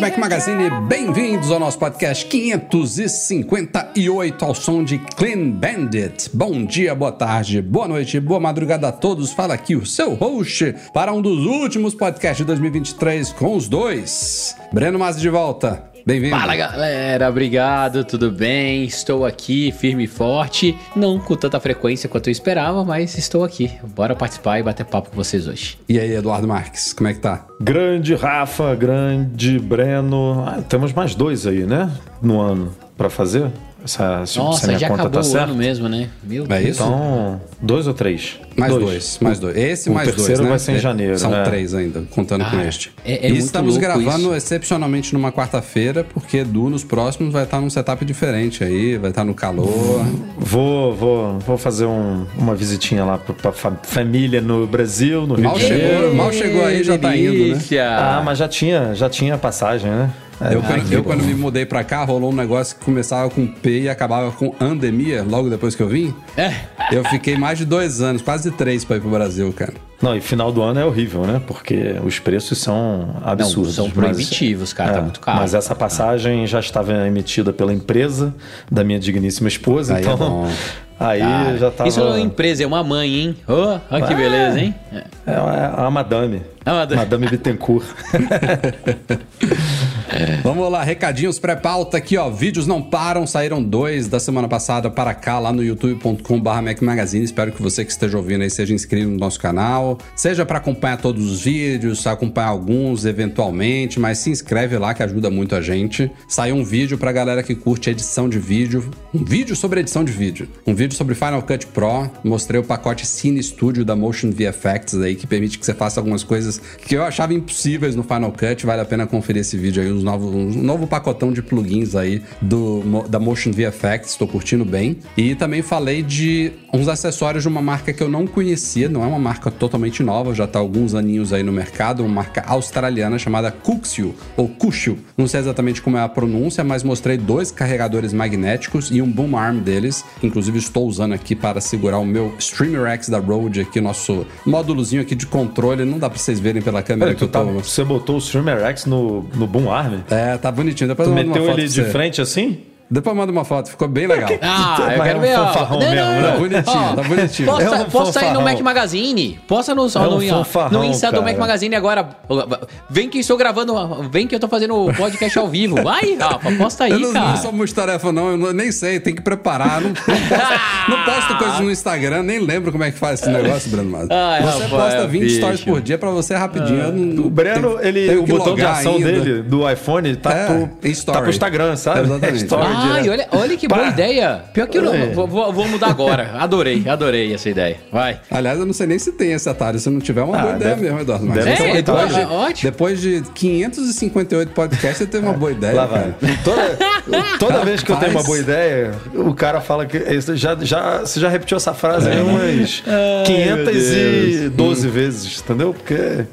Mac Magazine, bem-vindos ao nosso podcast 558 ao som de Clean Bandit. Bom dia, boa tarde, boa noite, boa madrugada a todos. Fala aqui o seu host para um dos últimos podcasts de 2023 com os dois. Breno Masi de volta. Bem-vindo. Fala galera, obrigado, tudo bem? Estou aqui firme e forte, não com tanta frequência quanto eu esperava, mas estou aqui. Bora participar e bater papo com vocês hoje. E aí, Eduardo Marques, como é que tá? Grande Rafa, grande Breno. Ah, temos mais dois aí, né? No ano para fazer. Essa, Nossa, minha já conta acabou tá o certa. ano mesmo, né? Meu É isso? Então, dois ou três? Mais dois. mais dois. Esse O mais dois, terceiro né? vai ser em É, janeiro, São né? três ainda, contando com Ah, este. é- é e muito estamos louco gravando isso. excepcionalmente numa quarta-feira, porque Edu nos próximos vai estar num setup diferente aí, vai estar no calor. Vou, vou, vou fazer um- uma visitinha lá pra, pra fa- família no Brasil, no Rio Mal de Janeiro. chegou, mal chegou aí, já tá indo, né? Ah, mas já tinha, já tinha passagem, né? É, Eu, quando, eu quando me mudei pra cá, rolou um negócio que começava com P e acabava com andemia, logo depois que eu vim. É. Eu fiquei mais de dois anos, quase três pra ir pro Brasil, cara. Não, e final do ano é horrível, né? Porque os preços são absurdos. são mas- proibitivos, cara, tá muito caro. Mas essa passagem já estava emitida pela empresa da minha digníssima esposa, Aí é então. bom. aí Cara, já tava. Isso não é empresa, é uma mãe, hein? Ô, olha que Ah. beleza, hein? É. É a, a Madame. A Madame. Madame Bittencourt. Vamos lá, recadinhos pré-pauta aqui, ó. Vídeos não param, saíram dois da semana passada para cá, lá no youtube.com.br Mac Magazine. Espero que você que esteja ouvindo aí seja inscrito no nosso canal. Seja para acompanhar todos os vídeos, acompanhar alguns eventualmente, mas se inscreve lá que ajuda muito a gente. Saiu um vídeo pra galera que curte edição de vídeo. Um vídeo sobre edição de vídeo. Um vídeo sobre Final Cut Pro. Mostrei o pacote Cine Studio da Motion VFX aí, que permite que você faça algumas coisas que eu achava impossíveis no Final Cut. Vale a pena conferir esse vídeo aí, os novos, um novo pacotão de plugins aí do, da Motion VFX. Estou curtindo bem. E também falei de uns acessórios de uma marca que eu não conhecia, não é uma marca totalmente nova, já tá há alguns aninhos aí no mercado, uma marca australiana chamada Cuxio, ou Cuxio. Não sei exatamente como é a pronúncia, mas mostrei dois carregadores magnéticos e um boom arm deles. Inclusive estou usando aqui para segurar o meu Streamer X da Rode aqui, nosso módulozinho aqui de controle. Não dá para vocês verem pela câmera Peraí, que eu tá- tô... você botou o Streamer X no, no Boom Arm? É, tá bonitinho. Depois Tu meteu foto ele de frente assim? Depois eu mando uma foto, ficou bem legal. Ah, eu Mas quero é um ver. ó. fanfarrão Não, mesmo, não, né? não. Tá bonitinho, Ó, tá bonitinho. Posta, É um posta aí no fanfarrão. Mac Magazine. Posta no, É um no, fanfarrão, no Insta do cara. Mac Magazine agora. Vem que estou gravando. Vem que eu tô fazendo o podcast ao vivo. Vai, Rafa, posta aí, Eu não, cara. não sou multitarefa, não. Eu não- nem sei, tem que preparar. Não, não, posto, não posto coisas no Instagram, nem lembro como é que faz esse negócio, Breno Mato. Ai, Você Rafael, posta 20 bicho. stories por dia pra você rapidinho. Eu não- O Breno, tem- ele, tenho o que botão de logar ação ainda. dele do iPhone tá, É, pro, em story. tá pro Instagram, sabe? Exatamente. É story Ai, direto. olha, olha que boa Pá. ideia. Pior que eu não. É. Vou, vou- vou mudar agora. Adorei, adorei essa ideia. Vai. Aliás, eu não sei nem se tem esse atalho. Se não tiver, é uma Ah, boa ideia deve- mesmo, Eduardo. Mas deve um depois, de, É, ótimo. depois de 558 podcasts, você teve uma boa ideia. Lá vai. Toda, toda vez que eu tenho uma boa ideia, o cara fala que. Já, já, você já repetiu essa frase aí umas 512 vezes, entendeu? Porque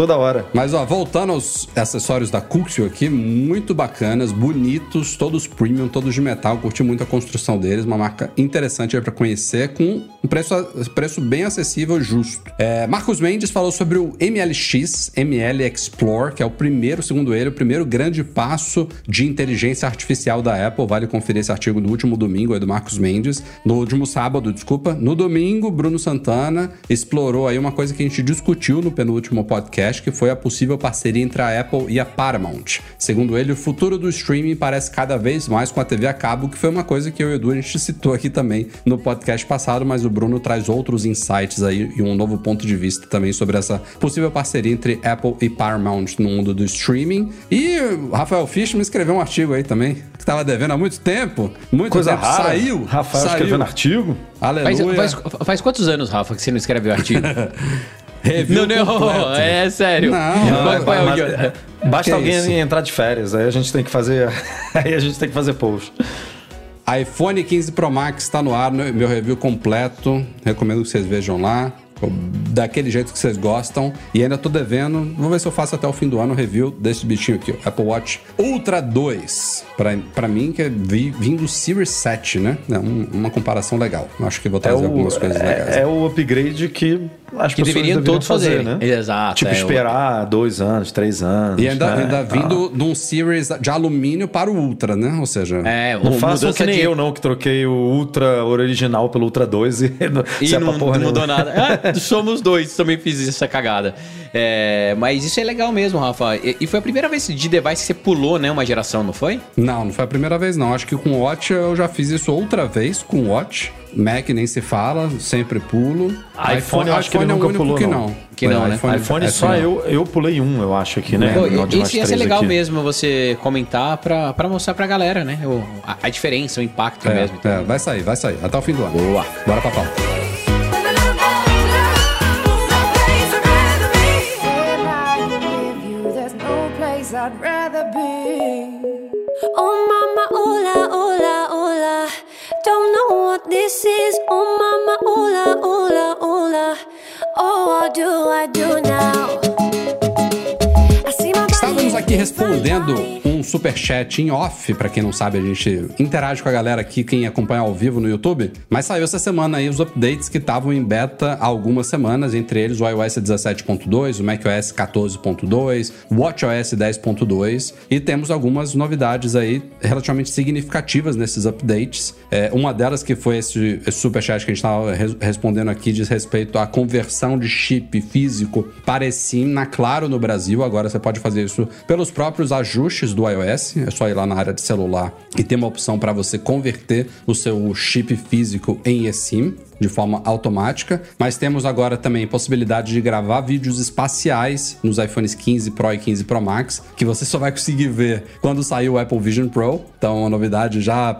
toda hora. Mas ó, voltando aos acessórios da Cuxio aqui, muito bacanas, bonitos, todos premium, todos de metal. Curti muito a construção deles, uma marca interessante aí pra conhecer, com um preço, preço bem acessível e justo. É, Marcos Mendes falou sobre o MLX, ML Explore, que é o primeiro, segundo ele, o primeiro grande passo de inteligência artificial da Apple. Vale conferir esse artigo do último domingo, aí do Marcos Mendes. No último sábado, desculpa. No domingo, Bruno Santana explorou aí uma coisa que a gente discutiu no penúltimo podcast, podcast, que foi a possível parceria entre a Apple e a Paramount. Segundo ele, o futuro do streaming parece cada vez mais com a TV a cabo, que foi uma coisa que eu e o Edu a gente citou aqui também no podcast passado, mas o Bruno traz outros insights aí e um novo ponto de vista também sobre essa possível parceria entre Apple e Paramount no mundo do streaming. E o Rafael Fishman escreveu um artigo aí também, que estava devendo há muito tempo. Muito Coisa tempo. rara. Saiu. Rafael saiu. escrevendo artigo. Aleluia. Faz, faz, faz quantos anos, Rafa, que você não escreveu artigo? Review não, não, completo. é sério. Não, qual é o é, Basta Que alguém isso? entrar de férias, aí a gente tem que fazer. aí a gente tem que fazer post. iPhone 15 Pro Max está no ar, meu meu review completo. Recomendo que vocês vejam lá. Daquele jeito que vocês gostam. E ainda tô devendo. Vou ver se eu faço até o fim do ano o review desse bichinho aqui, o Apple Watch Ultra 2. Pra, pra mim, que é vi- vindo do Series 7, né? É um- uma comparação legal. Acho que vou É trazer o, algumas coisas legais. é, é o upgrade que as Que deveriam todos fazer, fazerem. né? Exato, Tipo, é, esperar dois anos, três anos. E ainda, né? ainda Tá. vindo de um Series de alumínio para o Ultra, né? Ou seja, É, Não o façam mudança que nem de- eu, não, que troquei o Ultra original pelo Ultra 2 e, não E serve não, pra porra não mudou nada. É, somos dois, também fiz essa cagada. É, mas isso é legal mesmo, Rafa. E, e foi a primeira vez de device que você pulou, né, uma geração, não foi? Não, não foi a primeira vez, não. Acho que com o Watch eu já fiz isso outra vez com o Watch. Mac nem se fala, sempre pulo. iPhone eu acho que ele é o nunca único pulou, que não. Que não, né? iPhone é só eu, eu pulei um, eu acho aqui, né? Pô, isso ia ser legal aqui. mesmo você comentar pra, pra mostrar pra galera, né? O- a, a diferença, o impacto É, mesmo. é, vai sair, vai sair. Até o fim do ano. Boa. Bora pra pauta. This is. Oh mama, hola, hola, hola. Oh, what do I do now? Aqui respondendo um superchat em off. Pra quem não sabe, a gente interage com a galera aqui, quem acompanha ao vivo no YouTube. Mas saiu essa semana aí os updates que estavam em beta há algumas semanas, entre eles o iOS 17.2, o macOS 14.2, o WatchOS 10.2 e temos algumas novidades aí relativamente significativas nesses updates. É, uma delas que foi esse, esse superchat que a gente estava respondendo aqui diz respeito à conversão de chip físico para eSIM na Claro no Brasil. Agora você pode fazer isso pelos próprios ajustes do iOS. É só ir lá na área de celular e ter uma opção para você converter o seu chip físico em eSIM de forma automática, mas temos agora também possibilidade de gravar vídeos espaciais nos iPhones 15 Pro e 15 Pro Max, que você só vai conseguir ver quando sair o Apple Vision Pro. Então, uma novidade já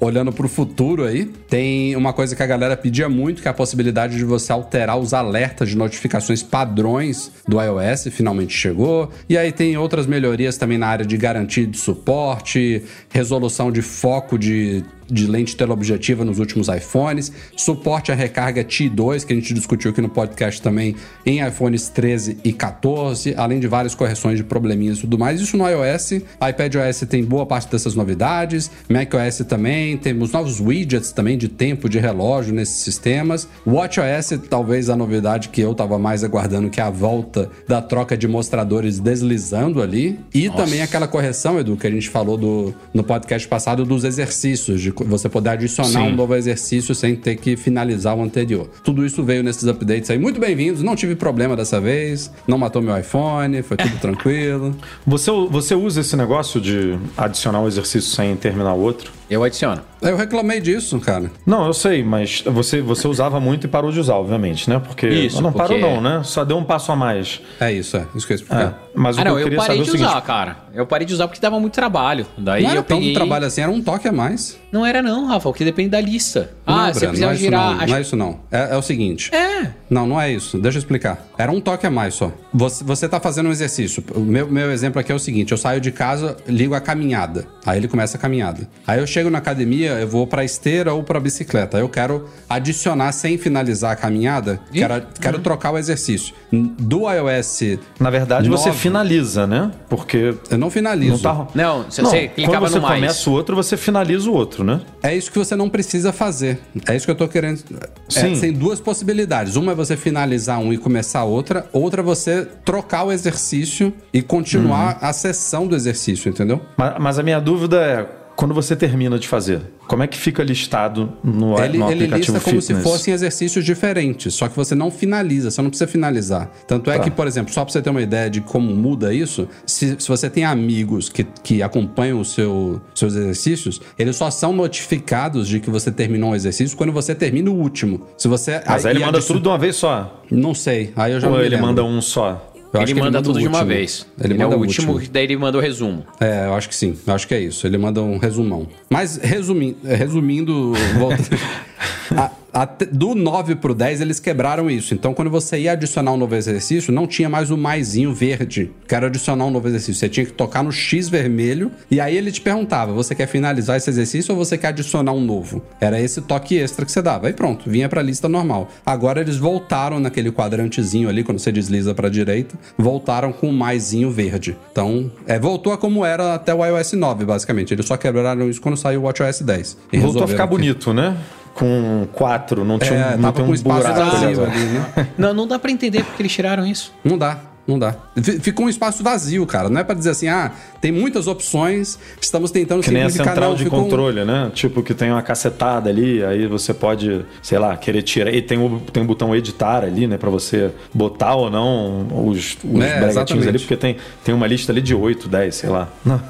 olhando para o futuro aí. Tem uma coisa que a galera pedia muito, que é a possibilidade de você alterar os alertas de notificações padrões do iOS, finalmente chegou. E aí tem outras melhorias também na área de garantia de suporte, resolução de foco de de lente teleobjetiva nos últimos iPhones, suporte à recarga T2, que a gente discutiu aqui no podcast também, em iPhones 13 e 14, além de várias correções de probleminhas e tudo mais. Isso no iOS, iPadOS tem boa parte dessas novidades, macOS também, temos novos widgets também de tempo de relógio nesses sistemas. WatchOS, talvez a novidade que eu estava mais aguardando, que é a volta da troca de mostradores deslizando ali, e também aquela correção, Edu, que a gente falou do, no podcast passado dos exercícios, de você poder adicionar Sim. um novo exercício sem ter que finalizar o anterior. Tudo isso veio nesses updates aí. Muito bem-vindos, não tive problema dessa vez, não matou meu iPhone, foi tudo tranquilo. Você, você usa esse negócio de adicionar um exercício sem terminar o outro? Eu adiciono. Eu reclamei disso, cara. Não, eu sei, mas você, você usava muito e parou de usar, obviamente, né? Porque. Isso, não porque- parou, não, né? Só deu um passo a mais. É isso, é isso que eu É. explicar. Mas o Ah, que não, eu eu queria parei saber de é o seguinte. usar, cara. Eu parei de usar porque dava muito trabalho. Daí não era eu tanto peguei... trabalho assim, era um toque a mais. Não era não, Rafa, porque depende da lista. Ah, não, você Breno, precisa não é isso girar... não, não é isso não. É, é o seguinte. É. Não, não é isso. Deixa eu explicar. Era um toque a mais só. Você, você tá fazendo um exercício. O meu, meu exemplo aqui é o seguinte: eu saio de casa, ligo a caminhada. Aí ele começa a caminhada. Aí eu chego na academia, eu vou pra esteira ou pra bicicleta. Aí eu quero adicionar sem finalizar a caminhada, Ih. quero, quero trocar o exercício. Do iOS, Na verdade, você Nove. finaliza, né? Porque. eu não finalizo. Não tá. Não, você clicava quando você no mais. começa o outro, você finaliza o outro, né? É isso que você não precisa fazer. É isso que eu tô querendo. É, Sim. tem duas possibilidades. Uma é você finalizar um e começar outra. Outra é você trocar o exercício e continuar Uhum. a sessão do exercício, entendeu? Mas, mas a minha dúvida é. Quando você termina de fazer, como é que fica listado no, Ele, no ele aplicativo lista como fitness? se fossem exercícios diferentes, só que você não finaliza, você não precisa finalizar. Tanto é Tá. que, por exemplo, só pra você ter uma ideia de como muda isso, se, se você tem amigos que, que acompanham os seu, seus exercícios, eles só são notificados de que você terminou um exercício quando você termina o último. Se você. Mas aí ele e manda tudo de uma vez só. Não sei, aí eu já Ou ele lembro. manda um só? Eu ele manda o tudo de uma último. vez. Ele, é manda o último, daí ele manda o resumo. É, eu acho que sim. Eu acho que é isso. Ele manda um resumão. Mas resumi resumindo, volta- a- até- do 9 pro 10 eles quebraram isso. Então quando você ia adicionar um novo exercício, não tinha mais o maisinho verde. Quero adicionar um novo exercício. Você tinha que tocar no X vermelho e aí ele te perguntava: você quer finalizar esse exercício ou você quer adicionar um novo? Era esse toque extra que você dava. Aí pronto, vinha pra lista normal. Agora eles voltaram naquele quadrantezinho ali, quando você desliza pra direita, voltaram com o maisinho verde. Então, é, voltou a como era até o iOS 9, basicamente. Eles só quebraram isso quando saiu o WatchOS 10. E Voltou a ficar bonito, né? Com quatro, não tinha É, não tava tem com um espaço buraco vazio agora. ali, né? Não, não dá pra entender porque eles tiraram isso. Não dá, não dá. Ficou um espaço vazio, cara. Não é pra dizer assim, ah, tem muitas opções, estamos tentando Que nem a central Não, de ficou um- controle, né? Tipo, que tem uma cacetada ali, aí você pode, sei lá, querer tirar. E tem o, tem o botão editar ali, né? Pra você botar ou não os, os É, ali, porque tem, tem uma lista ali de 8, 10, sei lá. Não,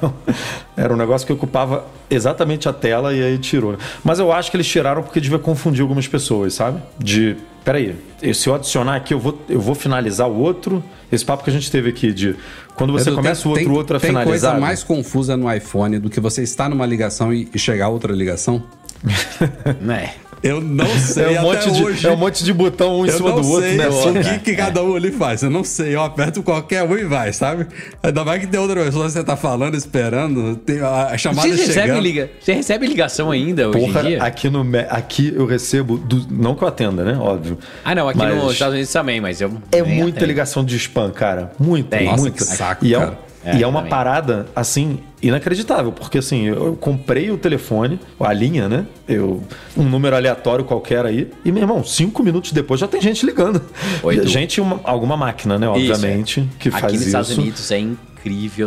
era um negócio que ocupava exatamente a tela e aí tirou. né? Mas eu acho que eles tiraram porque devia confundir algumas pessoas, sabe? De. Peraí, se eu adicionar aqui, eu vou, eu vou finalizar o outro. Esse papo que a gente teve aqui de quando você Edu, começa tem- o outro, tem, o outro a tem finalizar. coisa mais confusa no iPhone do que você estar numa ligação e, e chegar a outra ligação? Né? Eu não sei É um, até monte de, hoje. é um monte de botão um em cima do outro, sei né? o que, que cada um ali faz. Eu não sei. Eu aperto qualquer um e vai, sabe? Ainda mais que tem outra pessoa que você tá falando, esperando, tem a chamada Você recebe, chegando. liga... Você recebe ligação ainda hoje Porra, em dia? aqui, no, aqui eu recebo, do- não que eu atenda, né? Óbvio. Ah, não, aqui Mas nos Estados Unidos também, mas eu. É muita atendo. ligação de spam, cara. Muita, Tem. Nossa, muita. que saco, e é, um- cara. É, e é uma também. parada, assim, inacreditável. Porque, assim, eu, eu comprei o telefone, a linha, né? Eu, um número aleatório qualquer aí. E, meu irmão, cinco minutos depois já tem gente ligando. Oi, gente, uma- alguma máquina, né? Isso, Obviamente, é. que Aqui faz nos isso. Estados Unidos é incrível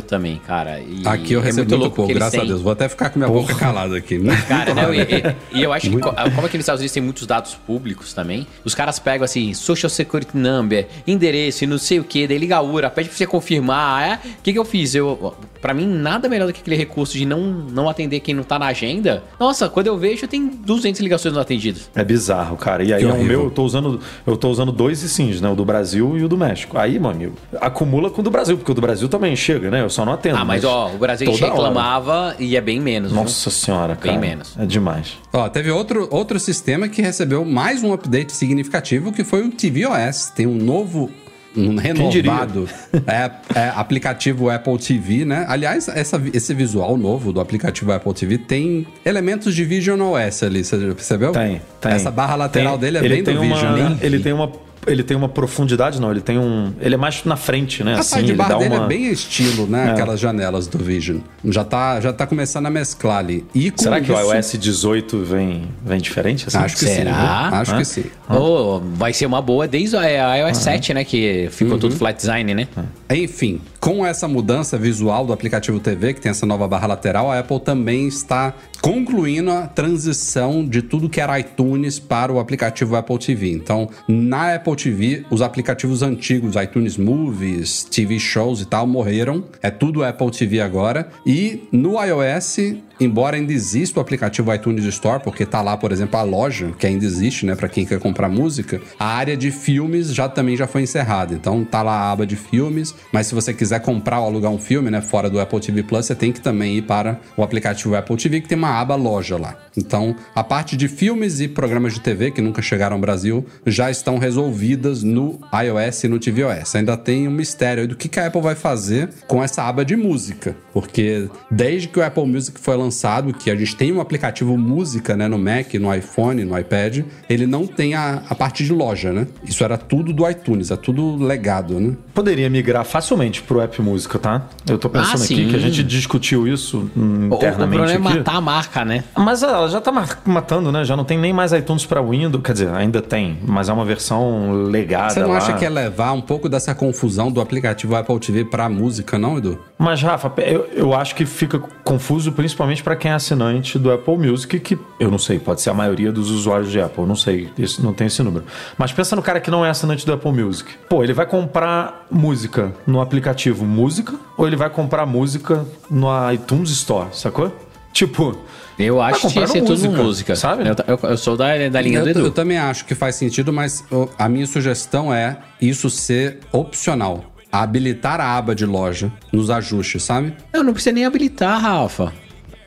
também, cara. E Aqui eu é recebo muito muito louco pouco, que graças a têm- Deus. Vou até ficar com minha boca calada aqui. né? Cara, não, e, e- e eu acho que, co- como aqui nos Estados Unidos tem muitos dados públicos também, os caras pegam assim, Social Security Number, endereço e não sei o que, daí liga a URA, pede pra você confirmar. É, o que, que eu fiz? Eu, pra mim, nada melhor do que aquele recurso de não, não atender quem não tá na agenda. Nossa, quando eu vejo, tem 200 ligações não atendidas. É bizarro, cara. E aí Que o horrível. meu, eu tô usando, eu tô usando dois e sims, né? O do Brasil e o do México. Aí, meu amigo, acumula com o do Brasil, porque o do Brasil também chega, né? Eu só não atendo. Ah, mas ó, o Brasil toda hora. reclamava e é bem menos. viu? Nossa senhora, Bem cara. menos. É demais. Ó, teve outro, outro sistema que recebeu mais um update significativo, que foi o tvOS. Tem um novo, um renovado é, é, aplicativo Apple TV, né? Aliás, essa, esse visual novo do aplicativo Apple TV tem elementos de Vision OS ali, você percebeu? Tem, tem. Essa barra lateral Tem- dele é ele bem tem do uma, Vision, né? Ele tem uma ele tem uma profundidade, não, ele tem um, ele é mais na frente, né? A assim, ele dá dele uma é bem estilo, né? É. Aquelas janelas do Vision. Já tá, já tá começando a mesclar ali. E com Será que isso, o iOS 18 vem vem diferente assim? Acho que sim. Será? viu? Acho Hã? que sim. Oh, vai ser uma boa desde a a iOS 7, né? Que ficou Uhum. tudo flat design, né? Enfim, com essa mudança visual do aplicativo TV, que tem essa nova barra lateral, a Apple também está concluindo a transição de tudo que era iTunes para o aplicativo Apple TV. Então, na Apple TV, os aplicativos antigos, iTunes Movies, TV Shows e tal, morreram. É tudo Apple TV agora. E no iOS, embora ainda exista o aplicativo iTunes Store, porque tá lá, por exemplo, a loja, que ainda existe, né, para quem quer comprar música, a área de filmes já também já foi encerrada. Então tá lá a aba de filmes, mas se você quiser comprar ou alugar um filme, né, fora do Apple TV Plus, você tem que também ir para o aplicativo Apple TV, que tem uma aba loja lá. Então, a parte de filmes e programas de TV que nunca chegaram ao Brasil já estão resolvidas no iOS e no tvOS. Ainda tem um mistério aí do que a Apple vai fazer com essa aba de música, porque desde que o Apple Music foi lançado, que a gente tem um aplicativo música, né, no Mac, no iPhone, no iPad, ele não tem a, a parte de loja, né? Isso era tudo do iTunes, é tudo legado, né? Poderia migrar facilmente pro App Música, tá? Eu tô pensando Ah, aqui que a gente discutiu isso hum, O, o internamente problema é matar a marca, né? Mas ela já tá ma- matando, né? Já não tem nem mais iTunes para Windows. Quer dizer, ainda tem, mas é uma versão legada Você não lá. acha que é levar um pouco dessa confusão do aplicativo Apple TV pra música, não, Edu? Mas, Rafa, eu, eu acho que fica confuso principalmente principalmente para quem é assinante do Apple Music, que eu não sei, pode ser a maioria dos usuários de Apple, não sei, isso não tem esse número. Mas pensa no cara que não é assinante do Apple Music. Pô, ele vai comprar música no aplicativo Música ou ele vai comprar música no iTunes Store, sacou? Tipo, Eu acho que que ser tudo música, música. sabe? Eu, eu- eu sou da, da linha Eu, do Edu. eu também acho que faz sentido, mas a minha sugestão é isso ser opcional. Habilitar a aba de loja nos ajustes, sabe? Eu não precisa nem habilitar, Rafa.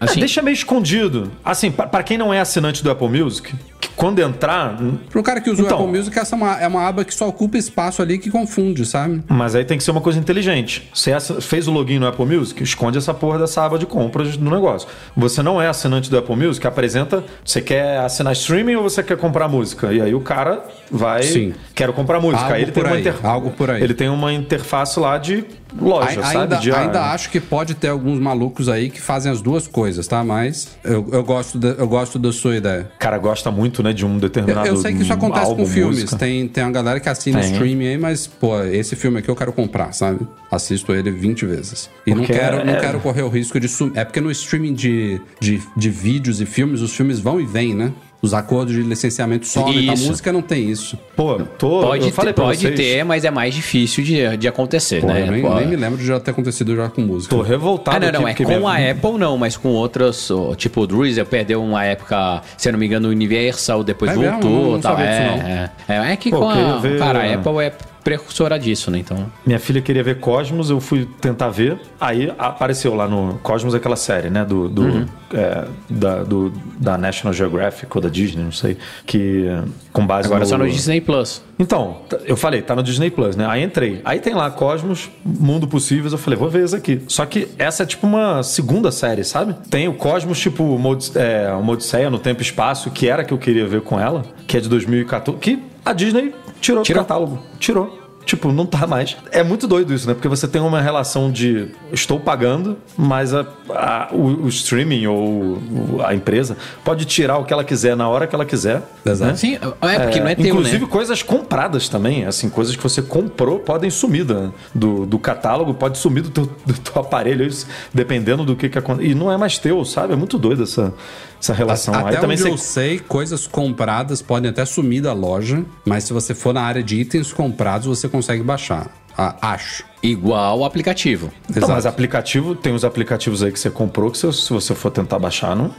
É, Assim, deixa meio escondido. Assim, pa- pra quem não é assinante do Apple Music, que quando entrar. Pro cara que usa Então. o Apple Music, essa é uma, é uma aba que só ocupa espaço ali que confunde, sabe? Mas aí tem que ser uma coisa inteligente. Você fez o login no Apple Music, esconde essa porra dessa aba de compras do negócio. Você não é assinante do Apple Music, apresenta. Você quer assinar streaming ou você quer comprar música? E aí o cara vai. Sim. Quero comprar música. Algo aí ele tem uma aí, inter- algo por aí. Ele tem uma interface lá de loja, Ai- sabe? ainda, De, ainda acho que pode ter alguns malucos aí que fazem as duas coisas, tá? Mas eu, eu, gosto, da, eu gosto da sua ideia. O cara gosta muito, né, de um Eu, determinado eu sei que isso acontece álbum, com filmes. música. Tem, tem uma galera que assina Tem. streaming aí, mas, pô, esse filme aqui eu quero comprar, sabe? Assisto ele 20 vezes. E não Porque quero, não é- quero correr o risco de sumir. É porque no streaming de, de, de vídeos e filmes, os filmes vão e vêm, né? Os acordos de licenciamento somem. A Isso. música não tem isso. Pô, tô, pode eu falei ter, pode vocês, ter, mas é mais difícil de, de acontecer, Pô, né? eu nem, nem me lembro de já ter acontecido já com música. Tô revoltado Ah, não, não, aqui, é com minha- a Apple não, mas com outras, tipo o Druizel perdeu uma época, se eu não me engano, o Universal, depois É mesmo? voltou, Não- não tal. sabia disso, é, é, é, é que Pô, com a, ver- cara, a Apple é precursora disso, né? Então, Minha filha queria ver Cosmos, eu fui tentar ver. Aí apareceu lá no Cosmos aquela série, né? Do, do, Uhum. é, da, do- da National Geographic ou da Disney, não sei. Que com base agora no... só no Disney Plus. Então, eu falei, tá no Disney Plus, né? Aí entrei. Aí tem lá Cosmos, Mundo Possíveis. Eu falei, vou ver esse aqui. Só que essa é tipo uma segunda série, sabe? Tem o Cosmos, tipo, uma é, uma Odisseia no Tempo e Espaço, que era a que eu queria ver com ela, que é de 2014, que a Disney tirou, Tirou. do catálogo. Tirou. Tipo, não tá mais. É muito doido isso, né? Porque você tem uma relação de estou pagando, mas a, a- o, o streaming ou o- a empresa pode tirar o que ela quiser na hora que ela quiser. Exato. né? Sim, é porque não é teu, Inclusive né? coisas compradas também, assim, coisas que você comprou podem sumir da- do, do catálogo, pode sumir do teu, do teu aparelho, dependendo do que que acontece. E não é mais teu, sabe? É muito doido essa, essa relação. Até Aí também onde você... eu sei, coisas compradas podem até sumir da loja, mas se você for na área de itens comprados, você consegue baixar. Ah, acho. Igual o aplicativo. Então, Exato. mas aplicativo, tem os aplicativos aí que você comprou que se, se você for tentar baixar, não.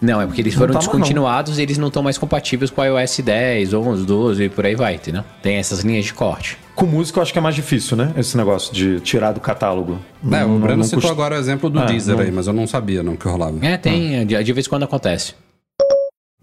Não, é porque eles foram tá descontinuados e eles não estão mais compatíveis com o iOS 10, 11, 12 e por aí vai, entendeu? Tem essas linhas de corte. Com música eu acho que é mais difícil, né? Esse negócio de tirar do catálogo. É, Não- o Breno citou custa- agora o exemplo do Ah, Deezer não- aí, mas eu não sabia não que rolava. É, tem, de, de vez em quando acontece.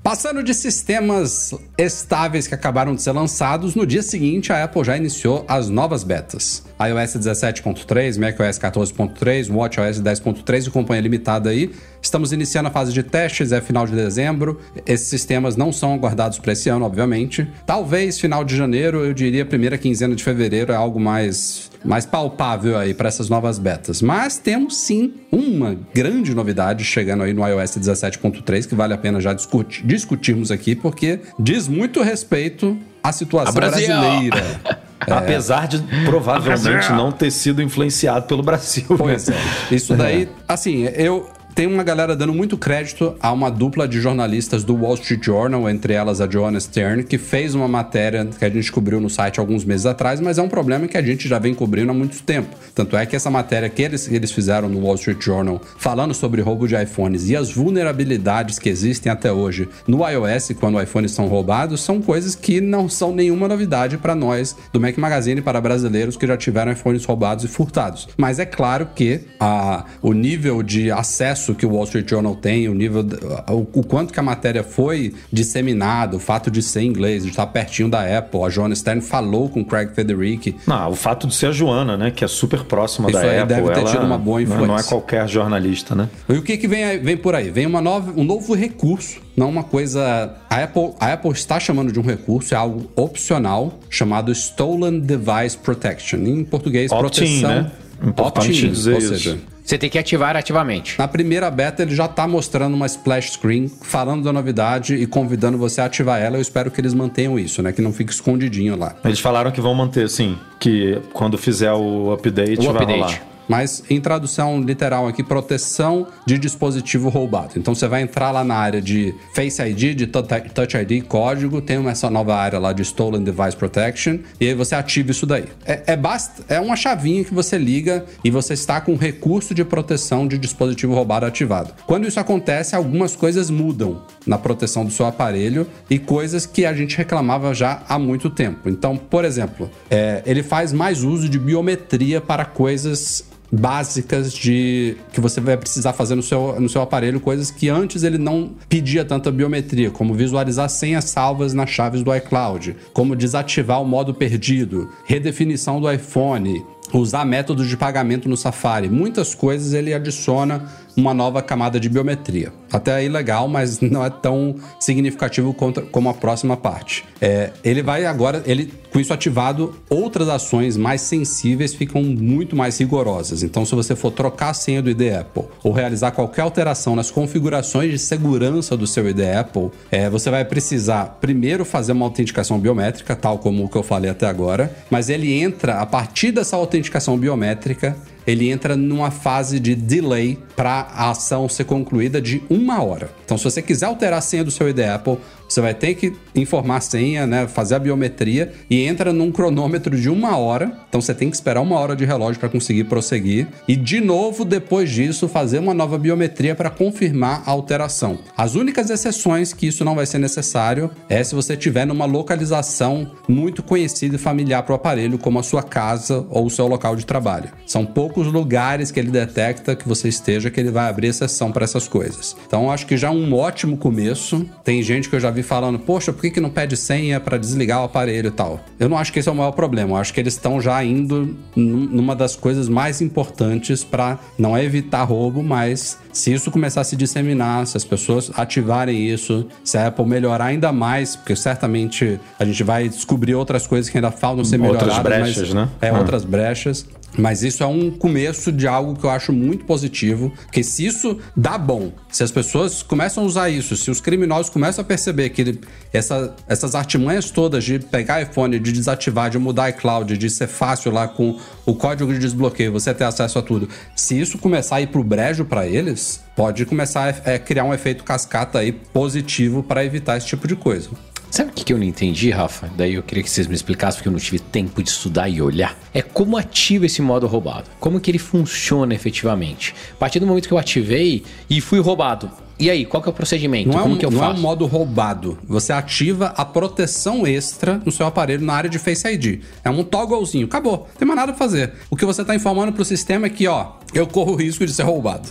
Passando de sistemas estáveis que acabaram de ser lançados, no dia seguinte a Apple já iniciou as novas betas. iOS 17.3, macOS 14.3, WatchOS 10.3 e companhia limitada aí. Estamos iniciando a fase de testes, é final de dezembro. Esses sistemas não são aguardados para esse ano, obviamente. Talvez final de janeiro, eu diria primeira quinzena de fevereiro é algo mais, mais palpável aí para essas novas betas. Mas temos sim uma grande novidade chegando aí no iOS 17.3 que vale a pena já discutir, discutirmos aqui, porque diz muito respeito à situação brasileira. Apesar de provavelmente não ter sido influenciado pelo Brasil. Pois né? é. Isso daí, assim, eu. Tem uma galera dando muito crédito a uma dupla de jornalistas do Wall Street Journal, entre elas a Joanna Stern, que fez uma matéria que a gente cobriu no site alguns meses atrás, mas é um problema que a gente já vem cobrindo há muito tempo. Tanto é que essa matéria que eles, eles fizeram no Wall Street Journal, falando sobre roubo de iPhones e as vulnerabilidades que existem até hoje no iOS quando iPhones são roubados, são coisas que não são nenhuma novidade para nós do Mac Magazine para brasileiros que já tiveram iPhones roubados e furtados. Mas é claro que a, o nível de acesso que o Wall Street Journal tem, o nível, o, o quanto que a matéria foi disseminada, o fato de ser inglês, de estar pertinho da Apple, a Joanna Stern falou com o Craig Federici, Não, o fato de ser a Joana, né? Que é super próxima Isso da aí Apple. deve ter ela tido uma boa não- Não é influência. qualquer jornalista, né? E o que, que vem, vem por aí? Vem uma nova, um novo recurso, não uma coisa. A Apple, a Apple está chamando de um recurso, é algo opcional, chamado Stolen Device Protection. Em português, Opt-in, proteção. né? Importante Opt-in, dizer ou isso. seja, Você tem que ativar ativamente. na primeira beta ele já está mostrando uma splash screen, falando da novidade e convidando você a ativar ela. Eu espero que eles mantenham isso, né? Que não fique escondidinho lá. Eles falaram que vão manter, sim. Que quando fizer o update O vai update. rolar. Mas em tradução literal aqui, proteção de dispositivo roubado. Então você vai entrar lá na área de Face ID, de Touch ID, código, tem essa nova área lá de Stolen Device Protection, e aí você ativa isso daí. É, é, basta, é uma chavinha que você liga e você está com recurso de proteção de dispositivo roubado ativado. Quando isso acontece, algumas coisas mudam na proteção do seu aparelho e coisas que a gente reclamava já há muito tempo. Então, por exemplo, é, ele faz mais uso de biometria para coisas básicas de que você vai precisar fazer no seu, no seu aparelho, coisas que antes ele não pedia tanta biometria, como visualizar senhas salvas nas chaves do iCloud, como desativar o modo perdido, redefinição do iPhone, usar métodos de pagamento no Safari. Muitas coisas ele adiciona uma nova camada de biometria. Até aí legal, mas não é tão significativo como a próxima parte. É, ele vai agora, ele com isso ativado, outras ações mais sensíveis ficam muito mais rigorosas. Então, se você for trocar a senha do ID Apple ou realizar qualquer alteração nas configurações de segurança do seu ID Apple, é, você vai precisar primeiro fazer uma autenticação biométrica, tal como o que eu falei até agora, mas ele entra a partir dessa autenticação biométrica ele entra numa fase de delay para a ação ser concluída de uma hora. Então, se você quiser alterar a senha do seu ID Apple, você vai ter que informar a senha, né, fazer a biometria e entra num cronômetro de uma hora. Então você tem que esperar uma hora de relógio para conseguir prosseguir. E de novo, depois disso, fazer uma nova biometria para confirmar a alteração. As únicas exceções que isso não vai ser necessário é se você tiver numa localização muito conhecida e familiar para o aparelho, como a sua casa ou o seu local de trabalho. São poucos lugares que ele detecta que você esteja que ele vai abrir exceção para essas coisas. Então acho que já é um ótimo começo. Tem gente que eu já vi vi falando, poxa, por que, que não pede senha para desligar o aparelho e tal? Eu não acho que esse é o maior problema. Eu acho que eles estão já indo numa das coisas mais importantes para não é evitar roubo, mas se isso começar a se disseminar, se as pessoas ativarem isso, se a Apple melhorar ainda mais, porque certamente a gente vai descobrir outras coisas que ainda faltam ser melhoradas. Outras brechas, mas, né? É, ah. outras brechas. Mas isso é um começo de algo que eu acho muito positivo, porque se isso dá bom, se as pessoas começam a usar isso, se os criminosos começam a perceber que essa, essas artimanhas todas de pegar iPhone, de desativar, de mudar iCloud, de ser fácil lá com o código de desbloqueio, você ter acesso a tudo, se isso começar a ir pro brejo para eles, pode começar a é, criar um efeito cascata aí positivo para evitar esse tipo de coisa. Sabe o que eu não entendi, Rafa? Daí eu queria que vocês me explicassem, porque eu não tive tempo de estudar e olhar. É como ativa esse modo roubado. Como que ele funciona efetivamente. A partir do momento que eu ativei e fui roubado, e aí, qual que é o procedimento? Não Como é um, que eu não faço? é um modo roubado. Você ativa a proteção extra no seu aparelho na área de Face ID. É um togglezinho. Acabou. Não tem mais nada pra fazer. O que você está informando pro sistema é que, ó, eu corro o risco de ser roubado.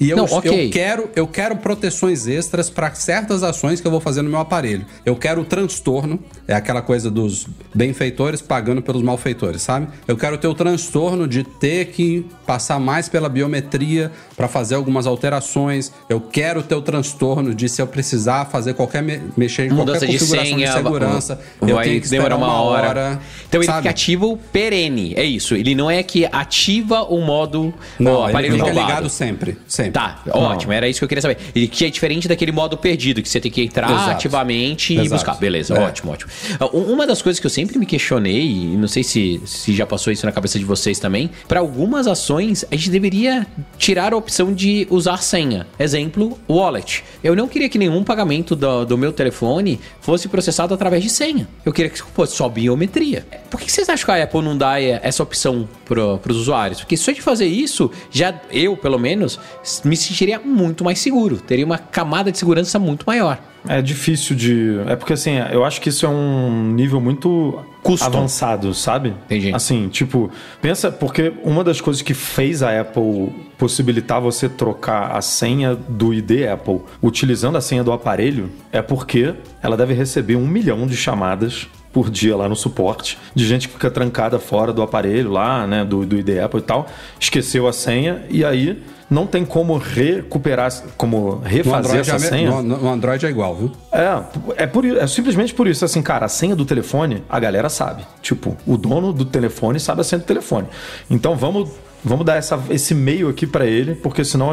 E eu, Não, okay. eu, quero, eu quero proteções extras para certas ações que eu vou fazer no meu aparelho. Eu quero o transtorno, é aquela coisa dos benfeitores pagando pelos malfeitores, sabe? Eu quero ter o transtorno de ter que passar mais pela biometria para fazer algumas alterações. Eu quero ter o transtorno de se eu precisar fazer qualquer me mexer em Mudança qualquer configuração de, senha, de segurança, vai, eu tenho que demorar uma, uma hora. hora. Então sabe? ele fica ativo perene, é isso. Ele não é que ativa o modo não, aparelho ele fica roubado. ligado sempre, sempre. Tá, ótimo, era isso que eu queria saber. E que é diferente daquele modo perdido, que você tem que entrar Exato. ativamente Exato. e buscar. Beleza, é. ótimo, ótimo. Ah, uma das coisas que eu sempre me questionei, e não sei se, se já passou isso na cabeça de vocês também, para algumas ações a gente deveria tirar a opção de usar senha. Exemplo, wallet. Eu não queria que nenhum pagamento do, do meu telefone fosse processado através de senha. Eu queria que fosse só biometria. Por que vocês acham que a Apple não dá essa opção para os usuários? Porque só de fazer isso, já eu, pelo menos, me sentiria muito mais seguro. Teria uma camada de segurança muito maior. É difícil de. É porque assim, eu acho que isso é um nível muito Custom. avançado, sabe? Entendi. Assim, tipo, pensa, porque uma das coisas que fez a Apple possibilitar você trocar a senha do ID Apple utilizando a senha do aparelho é porque ela deve receber um milhão de chamadas por dia lá no suporte, de gente que fica trancada fora do aparelho lá, né, do, do ID Apple e tal, esqueceu a senha e aí não tem como recuperar, como refazer essa é, senha. No, no, Android é igual, viu? É, é, por, é simplesmente por isso. Assim, cara, a senha do telefone, a galera sabe. Tipo, o dono do telefone sabe a senha do telefone. Então vamos Vamos dar essa, esse meio aqui para ele, porque senão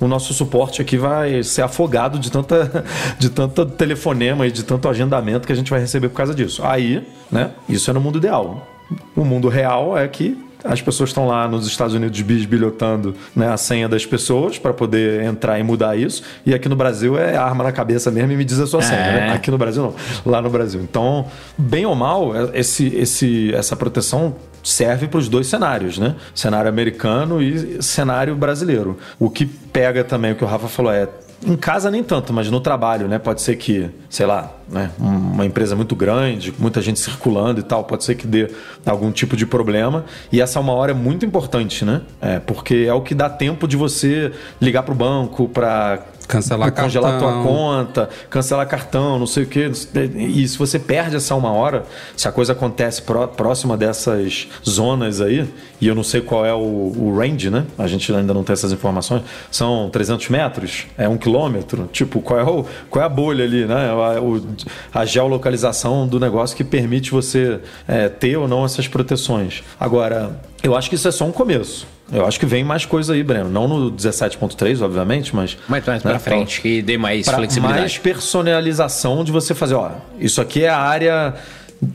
o nosso suporte aqui vai ser afogado de tanta, de tanta telefonema e de tanto agendamento que a gente vai receber por causa disso. Aí, né? Isso é no mundo ideal. O mundo real é que as pessoas estão lá nos Estados Unidos bisbilhotando né, a senha das pessoas para poder entrar e mudar isso. E aqui no Brasil é arma na cabeça mesmo e me diz a sua senha. Né? Aqui no Brasil não, lá no Brasil. Então, bem ou mal, é, esse, esse, essa proteção serve para os dois cenários, né? Cenário americano e cenário brasileiro. O que pega também, o que o Rafa falou é em casa nem tanto, mas no trabalho, né? Pode ser que, sei lá, né? uma empresa muito grande, muita gente circulando e tal, pode ser que dê algum tipo de problema. E essa uma hora é muito importante, né? É, porque é o que dá tempo de você ligar para o banco, para Cancelar congelar cartão. tua conta, cancelar cartão, não sei o quê. E se você perde essa uma hora, se a coisa acontece pró- próxima dessas zonas aí, e eu não sei qual é o, o range, né? A gente ainda não tem essas informações. São 300 metros? É um quilômetro? Tipo, qual é, o, qual é a bolha ali, né? O- a geolocalização do negócio que permite você é, ter ou não essas proteções. Agora, eu acho que isso é só um começo. Eu acho que vem mais coisa aí, Breno. Não no 17.3, obviamente, mas. Mais, mais né, pra frente, que dê mais flexibilidade. mais personalização de você fazer, ó, isso aqui é a área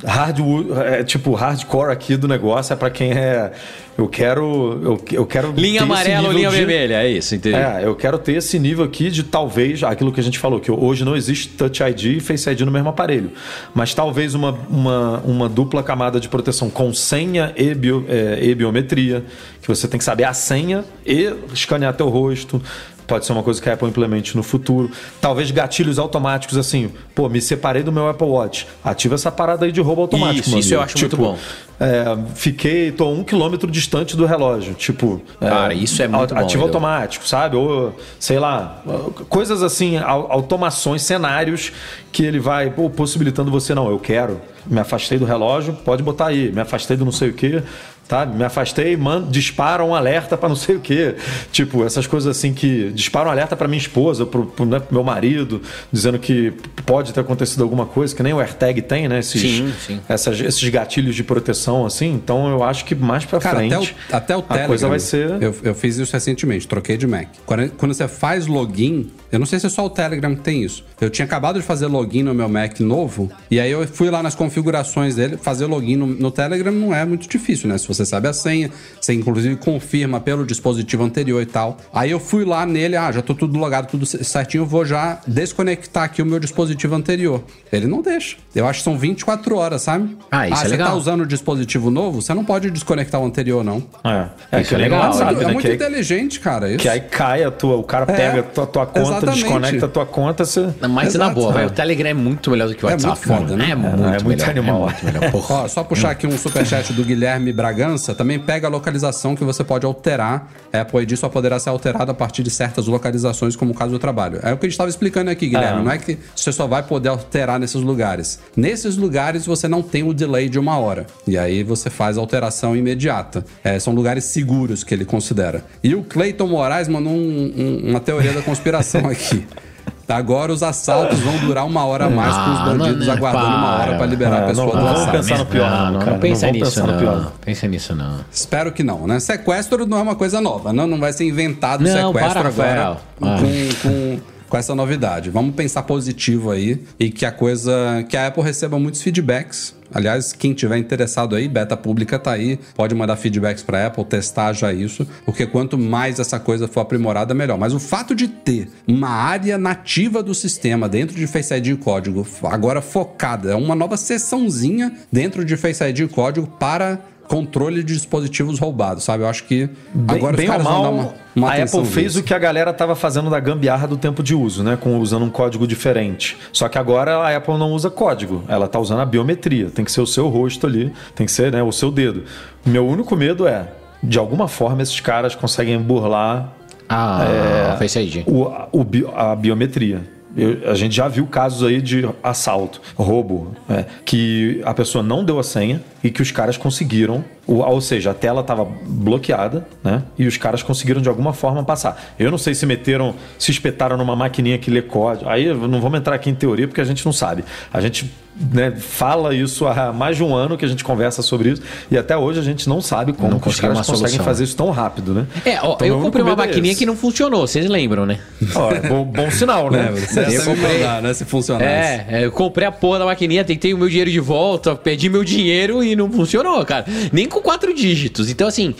hard, é, tipo hardcore aqui do negócio, é para quem é eu quero eu, eu quero ter Linha esse amarela ou linha de- vermelha, é isso, entendeu? É, eu quero ter esse nível aqui de talvez aquilo que a gente falou, que hoje não existe Touch ID e Face ID no mesmo aparelho. Mas talvez uma, uma, uma dupla camada de proteção com senha e, bio- é, e biometria, que você tem que saber a senha e escanear teu rosto. Pode ser uma coisa que a Apple implemente no futuro. Talvez gatilhos automáticos, assim, pô, me separei do meu Apple Watch. Ativa essa parada aí de roubo automático. Isso, meu isso eu acho muito bom. é, fiquei, tô um quilômetro distante do relógio. Tipo, Cara, isso é muito bom, Ativo Edu. automático, sabe? Ou, sei lá, coisas assim, au- automações, cenários que ele vai pô, possibilitando você, não, eu quero, me afastei do relógio, pode botar aí, me afastei do não sei o quê. Tá? Me afastei, manda, dispara um alerta para não sei o quê. Tipo, essas coisas assim que disparam um alerta para minha esposa, pro, pro, né, pro meu marido, dizendo que pode ter acontecido alguma coisa, que nem o AirTag tem, né? Esses, Sim, sim. essas- esses gatilhos de proteção, assim. Então eu acho que mais para Cara, até o, frente. até o a Telegram. coisa vai ser. Eu, eu fiz isso recentemente, troquei de Mac. Quando, quando você faz login, eu não sei se é só o Telegram que tem isso. Eu tinha acabado de fazer login no meu Mac novo, e aí eu fui lá nas configurações dele, fazer login no, no Telegram não é muito difícil, né? Se você sabe a senha, você inclusive confirma pelo dispositivo anterior e tal. Aí eu fui lá nele, ah, já tô tudo logado, tudo certinho, eu vou já desconectar aqui o meu dispositivo anterior. Ele não deixa. Eu acho que são 24 horas, sabe? Ah, isso é você legal. tá usando o dispositivo novo, você não pode desconectar o anterior, não. É, é Isso que é nem no legal, WhatsApp, é né? muito que, inteligente, cara. Isso. que aí cai a tua, o cara pega a tua, tua conta, exatamente. desconecta a tua conta, você. Mas na Exato, boa, é. velho, o Telegram é muito melhor do que o É WhatsApp. muito foda, né? É, muito, é muito melhor, animal. É muito melhor. Porra. Ó, só puxar aqui um superchat do Guilherme Bragança, também pega a localização que você pode alterar. É, A ID só poderá ser alterada a partir de certas localizações, como o caso do trabalho. É o que a gente estava explicando aqui, Guilherme. Ah. Não é que você só vai poder alterar nesses lugares. Nesses lugares você não tem o delay de uma hora. E aí você faz a alteração imediata. É, são lugares seguros que ele considera. E o Clayton Moraes mandou um- um- uma teoria da conspiração aqui. Agora os assaltos vão durar uma hora a mais com os Ah, bandidos não, aguardando uma hora para. para liberar É, a pessoa não, do não vamos assalto. pensar no pior, não, não, cara. não pensa Não nisso, não. pior. Pensa nisso, não. Espero que não, né? Sequestro não é uma coisa nova, não, não vai ser inventado Não, sequestro para, agora Rafael. Ah. com, com, essa novidade. Vamos pensar positivo aí e que a coisa. que a Apple receba muitos feedbacks. Aliás, quem tiver interessado aí, beta pública tá aí, pode mandar feedbacks para Apple, testar já isso, porque quanto mais essa coisa for aprimorada, melhor. Mas o fato de ter uma área nativa do sistema dentro de Face ID e código, agora focada, é uma nova seçãozinha dentro de Face ID e código para controle de dispositivos roubados, sabe? Eu acho que Bem, agora bem os ou caras vão dar mal, uma, uma a Apple fez nisso. o que a galera estava fazendo da gambiarra do tempo de uso, né? Com, usando um código diferente. Só que agora a Apple não usa código, ela está usando a biometria. Tem que ser o seu rosto ali, tem que ser né, o seu dedo. Meu único medo é, de alguma forma, esses caras conseguem burlar Ah, Face ID. o, o bi- a biometria. Eu- a gente já viu casos aí de assalto, roubo, é, que a pessoa não deu a senha e que os caras conseguiram, o- ou seja, a tela estava bloqueada, né? E os caras conseguiram de alguma forma passar. Eu não sei se meteram, se espetaram numa maquininha que lê código. Aí não vamos entrar aqui em teoria porque a gente não sabe. A gente né, fala isso há mais de um ano que a gente conversa sobre isso e até hoje a gente não sabe como Não os caras uma conseguem solução. fazer isso tão rápido, né? É, ó, Então, eu comprei uma é maquininha esse. que não funcionou, vocês lembram, né? Ó, é bom, bom sinal, né? É, você Eu comprei. mandar, né? Se funcionasse. É, é, eu comprei a porra da maquininha, tentei o meu dinheiro de volta, perdi meu dinheiro e e não funcionou, cara. Nem com quatro dígitos. Então, assim,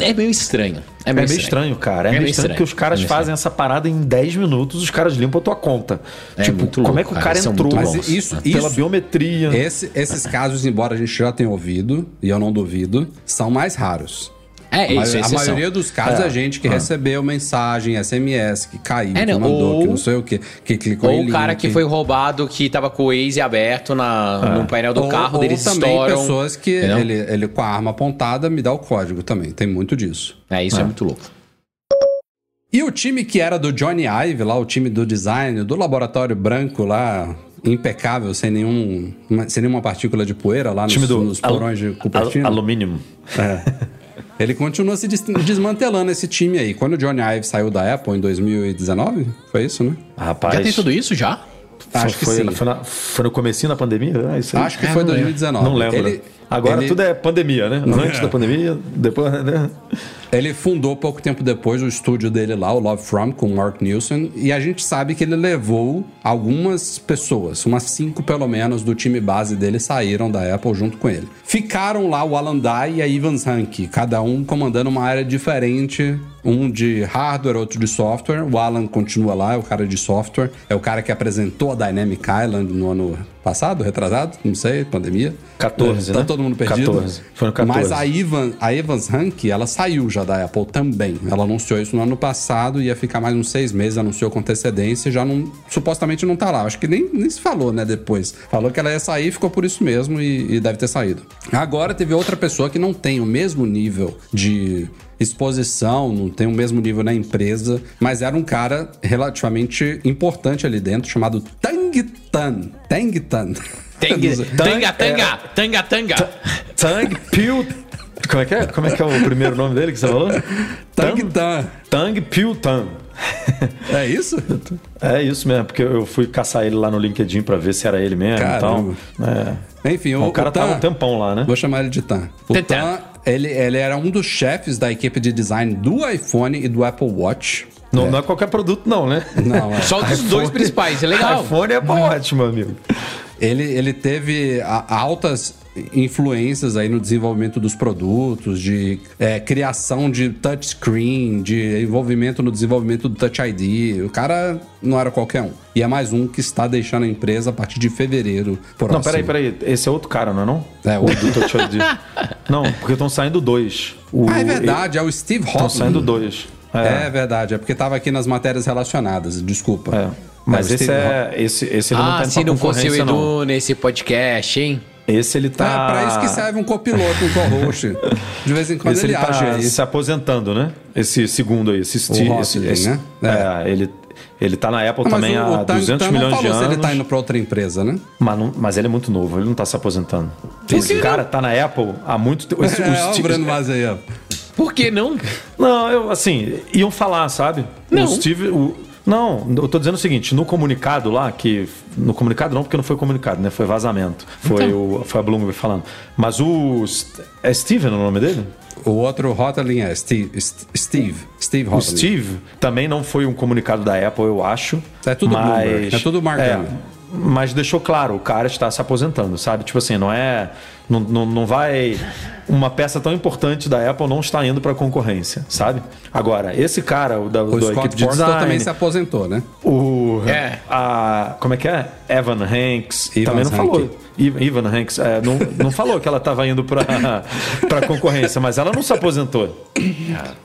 é meio estranho. É É meio, meio estranho, cara. É, meio estranho porque os caras É meio fazem essa parada em 10 minutos, os caras limpam a tua conta. É tipo, muito como louco, é que o cara. cara são entrou? Mas bons. isso, Pela isso biometria. esse- esses casos, embora a gente já tenha ouvido, e eu não duvido, são mais raros. É, isso, a exceção. maioria dos casos é, É. gente que recebeu mensagem, SMS, que caiu, É, que não, mandou, ou- que não sei o que, que clicou Ou em o cara que foi roubado, que tava com o Waze aberto na, no painel do ou, carro, ou deles também estouram. pessoas que ele, ele com a arma apontada me dá o código também. Tem muito disso. É, isso é. muito louco. E o time que era do Johnny Ive, lá, o time do design, do laboratório branco lá, impecável, sem, nenhum, sem nenhuma partícula de poeira lá nos, time do nos porões de al, Cupertino. alumínio. Ele continua se des- desmantelando esse time aí. Quando o Johnny Ive saiu da Apple em 2019, foi isso, né? Rapaz. Já tem tudo isso já? Acho que foi, sim. Foi, na, foi no comecinho da pandemia? É isso aí? Acho que É, foi não lembro. 2019. Não lembro. Ele, Agora ele- tudo é pandemia, né? Antes da pandemia, depois. Né? Ele fundou pouco tempo depois o estúdio dele lá, o Love From, com o Mark Nielsen, e a gente sabe que ele levou algumas pessoas, umas cinco pelo menos, do time base dele saíram da Apple junto com ele. Ficaram lá o Alan Dye e a Evans Hanke, cada um comandando uma área diferente, um de hardware, outro de software. O Alan continua lá, é o cara de software, é o cara que apresentou a Dynamic Island no ano passado, retrasado, não sei, pandemia. 14, tá né? todo mundo perdido. 14. Foi no 14. Mas a Ivan, a Evans Hanke, ela saiu já da Apple também. Ela anunciou isso no ano passado, ia ficar mais uns seis meses, anunciou com antecedência, já não, supostamente não tá lá. Acho que nem, nem se falou, né, depois. Falou que ela ia sair, ficou por isso mesmo e, e deve ter saído. Agora teve outra pessoa que não tem o mesmo nível de exposição, não tem o mesmo nível na empresa, mas era um cara relativamente importante ali dentro, chamado Tang Tan. Tang Tan. Tanga, tanga, é- tanga, tanga, tanga. Tang Piu. Como é que é? Como é que é o primeiro nome dele que você falou? Tang Tan. Tang Piu Tan. É isso? É isso mesmo, porque eu fui caçar ele lá no LinkedIn pra ver se era ele mesmo Caramba. e tal. É. Enfim, O, o, cara o Tan, tava um tempão lá, né? Vou chamar ele de Tan. O Tan. Ele, ele era um dos chefes da equipe de design do iPhone e do Apple Watch. Não é, não é qualquer produto, não, né? Não, é. Só dos dois principais, é legal. iPhone é bom, ótimo, amigo. Ele, ele teve altas influências aí no desenvolvimento dos produtos, de é, criação de touchscreen, de envolvimento no desenvolvimento do Touch ID. O cara não era qualquer um. E é mais um que está deixando a empresa a partir de fevereiro. Próximo. Não, peraí, peraí. Esse é outro cara, não é não? É, o outro. do Touch ID. Não, porque estão saindo dois. O- Ah, é verdade, é o Steve Estão Hoffman. saindo dois. É. verdade, é porque tava aqui nas matérias relacionadas, desculpa. É. Mas o esse Steve é. Esse, esse ele não Ah, tá se não fosse o Edu não. nesse podcast, hein? Esse ele Tá, tá. pra isso que serve um copiloto, um co-host. De vez em quando Esse ele, ele, age tá aí. se aposentando, né? Esse segundo aí, esse Steve. esse, esse- né? É, ele, ele tá na Apple Ah, também o, há o Tan, 200 Tan não milhões de anos. ele tá indo pra outra empresa, né? mas, não- mas ele é muito novo, ele não tá se aposentando. Esse cara tá na Apple há muito tempo. Esse- é, o Steve- Breno Vaz aí, ó. Por que não? Não, eu, assim, iam falar, sabe? Não. O Steve. o- não, eu tô dizendo o seguinte: no comunicado lá, que. No comunicado não, porque não foi comunicado, né? Foi vazamento. Foi, o, foi a Bloomberg falando. Mas o. É Steven o nome dele? O outro Hotline é Steve. St- Steve. Steve O. Steve também não foi um comunicado da Apple, eu acho. É tudo mas, Bloomberg, é tudo Mark Gurman. Mas deixou claro, o cara está se aposentando, sabe? Tipo assim, não é. Não, não, não vai. Uma peça tão importante da Apple não está indo para a concorrência, sabe? Agora, esse cara, o da, O da Scott equipe de Forstall design. também se aposentou, né? O. É. A, como é que é? Evan Hanks. Evans também não Hanke. falou. Ivan Hanks. é, não, não falou que ela estava indo para para concorrência, mas ela não se aposentou.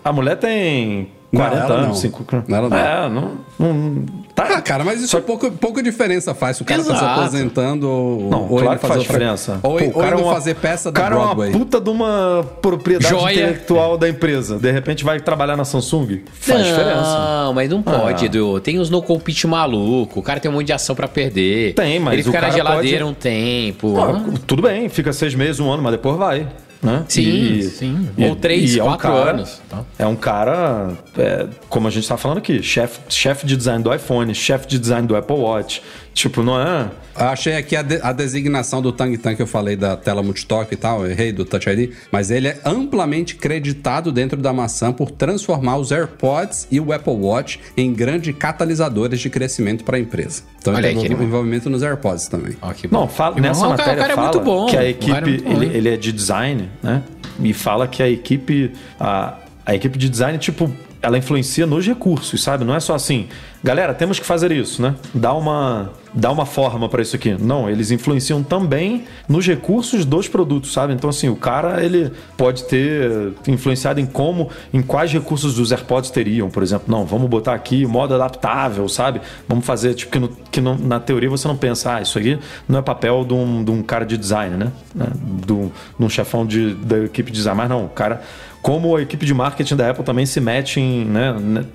A mulher tem 40 Não, anos, não. 5 Ela não. É, não. não tá. Ah, cara, mas isso é pouco, pouca diferença faz se o cara tá se Exato. aposentando ou, Não, ou claro indo que faz diferença. Ou, Pô, ou indo é uma- fazer peça o da cara é Broadway. uma puta de uma propriedade Joia. intelectual da empresa. De repente vai trabalhar na Samsung. Faz não, diferença. mas não pode, Ah. Edu. Tem os no compete maluco. O cara tem um monte de ação pra perder. Tem, mas Ele o fica na cara geladeira pode- um tempo. Ah, tudo bem, fica seis meses, um ano, mas depois vai. Né? Sim, sim. Ou três, é um quatro cara- anos, tá? É um cara, é, como a gente está falando aqui, chefe chefe de design do iPhone, chefe de design do Apple Watch, Tipo, não é. Eu achei aqui a, de- a designação do Tang Tang que eu falei da tela multitoque e tal, errei do Touch ID, mas ele é amplamente creditado dentro da maçã por transformar os AirPods e o Apple Watch em grandes catalisadores de crescimento para a empresa. Então Olha ele aí, tem animal. envolvimento nos AirPods também. Ó, bom. Não, fala, Que bom. nessa O cara- matéria o cara é fala muito bom. que a O é equipe bom, ele, ele é de design, né? E fala que a equipe a, a equipe de design tipo ela influencia nos recursos, sabe? Não é só assim, galera, temos que fazer isso, né? Dá uma dá uma forma para isso aqui. Não, eles influenciam também nos recursos dos produtos, sabe? Então assim, o cara ele pode ter influenciado em como, em quais recursos os AirPods teriam, por exemplo. Não, vamos botar aqui modo adaptável, sabe? Vamos fazer tipo que, no- que no- na teoria você não pensa, ah, isso aqui não é papel de um, de um cara de design, né? né? Do, de um chefão de, da equipe de design, mas não, o cara como a equipe de marketing da Apple também se mete em. Né, né,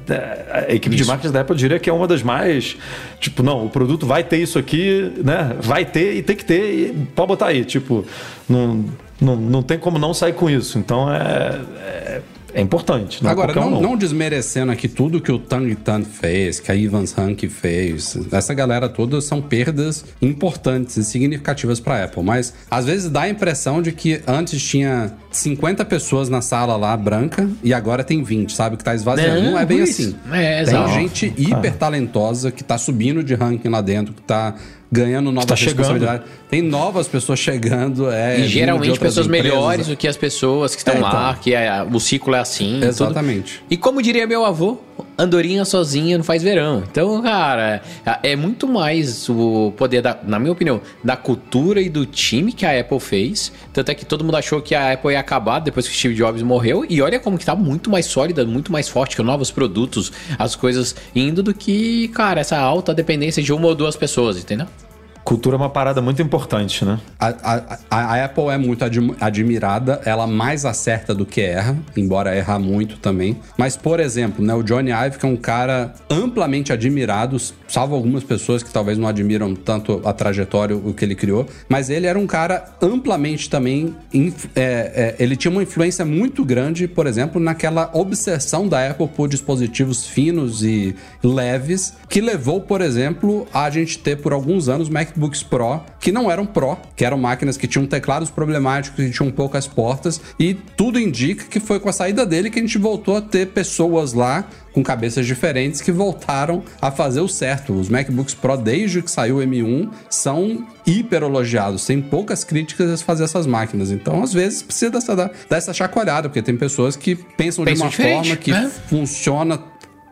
a equipe de marketing da Apple eu diria que é uma das mais. Tipo, não, o produto vai ter isso aqui, né? Vai ter e tem que ter, e pode botar aí. Tipo, não, não, não tem como não sair com isso. Então é. é é importante. Não é Agora, qualquer um, não, não desmerecendo aqui tudo que o Tang Tan fez, que a Evans Hank fez, essa galera toda são perdas importantes e significativas para a Apple, mas às vezes dá a impressão de que antes tinha 50 pessoas na sala lá branca e agora tem 20, sabe? Que tá esvaziando. Não, Não, é bem isso. assim. É, tem exato. gente hiper talentosa que tá subindo de ranking lá dentro, que tá ganhando novas Tá chegando. responsabilidades. Tem novas pessoas chegando. É, E geralmente pessoas empresas. melhores do que as pessoas que estão É, lá, então. que é- o ciclo é assim. tudo. Exatamente. E como diria meu avô, andorinha sozinha não faz verão. Então, cara, é é muito mais o poder, da, na minha opinião, da cultura e do time que a Apple fez. Tanto é que todo mundo achou que a Apple ia acabar depois que o Steve Jobs morreu. E olha como que tá muito mais sólida, muito mais forte, com novos produtos, as coisas indo do que, cara, essa alta dependência de uma ou duas pessoas, entendeu? Cultura é uma parada muito importante, né? A, a- a- Apple é muito admi- admirada, ela mais acerta do que erra, embora errar muito também. Mas, por exemplo, né, o Johnny Ive, que é um cara amplamente admirado, salvo algumas pessoas que talvez não admiram tanto a trajetória, o que ele criou, mas ele era um cara amplamente também. é, é, ele tinha uma influência muito grande, por exemplo, naquela obsessão da Apple por dispositivos finos e leves, que levou, por exemplo, a gente ter por alguns anos MacBooks Pro, que não eram Pro, que eram máquinas que tinham teclados problemáticos e tinham poucas portas, e tudo indica que foi com a saída dele que a gente voltou a ter pessoas lá com cabeças diferentes que voltaram a fazer o certo. Os MacBooks Pro, desde que saiu o M1, são hiper elogiados. Tem poucas críticas a fazer essas máquinas. Então, às vezes, precisa dessa, dessa chacoalhada, porque tem pessoas que pensam de uma forma que né? funciona.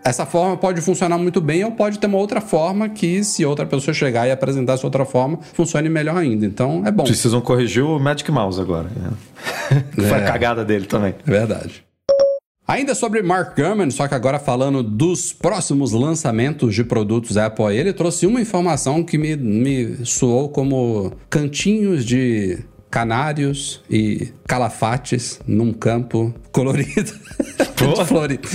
Essa forma pode funcionar muito bem ou pode ter uma outra forma que, se outra pessoa chegar e apresentar essa outra forma, funcione melhor ainda. Então, é bom. Precisam corrigir o Magic Mouse agora. né? Foi a É. cagada dele também. É verdade. Ainda sobre Mark Gurman, só que agora falando dos próximos lançamentos de produtos Apple, ele trouxe uma informação que me, me soou como cantinhos de canários e calafates num campo colorido. Florido.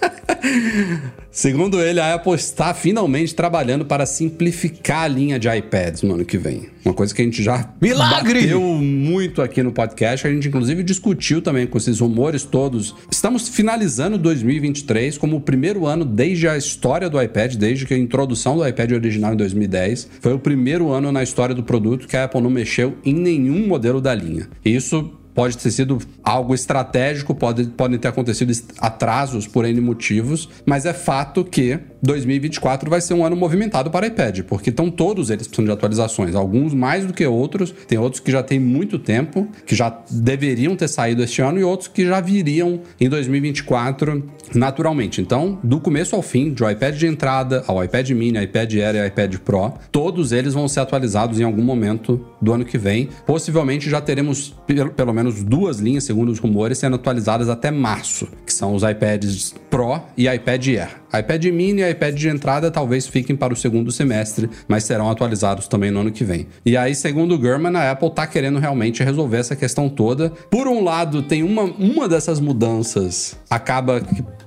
Segundo ele, a Apple está finalmente trabalhando para simplificar a linha de iPads no ano que vem. Uma coisa que a gente já Milagre! bateu muito aqui no podcast. A gente, inclusive, discutiu também com esses rumores todos. Estamos finalizando 2023 como o primeiro ano desde a história do iPad, desde que a introdução do iPad original em 2010. Foi o primeiro ano na história do produto que a Apple não mexeu em nenhum modelo da linha. Isso Pode ter sido algo estratégico, pode, podem ter acontecido atrasos por N motivos, mas é fato que 2024 vai ser um ano movimentado para iPad, porque estão todos eles precisando de atualizações, alguns mais do que outros, tem outros que já têm muito tempo, que já deveriam ter saído este ano e outros que já viriam em 2024 naturalmente. Então, do começo ao fim, de iPad de entrada ao iPad mini, iPad Air e iPad Pro, todos eles vão ser atualizados em algum momento do ano que vem. Possivelmente já teremos pelo menos duas linhas, segundo os rumores, sendo atualizadas até março, que são os iPads Pro e iPad Air. iPad mini e iPad de entrada talvez fiquem para o segundo semestre, mas serão atualizados também no ano que vem. E aí, segundo o Gurman, a Apple está querendo realmente resolver essa questão toda. Por um lado, tem uma, uma dessas mudanças acaba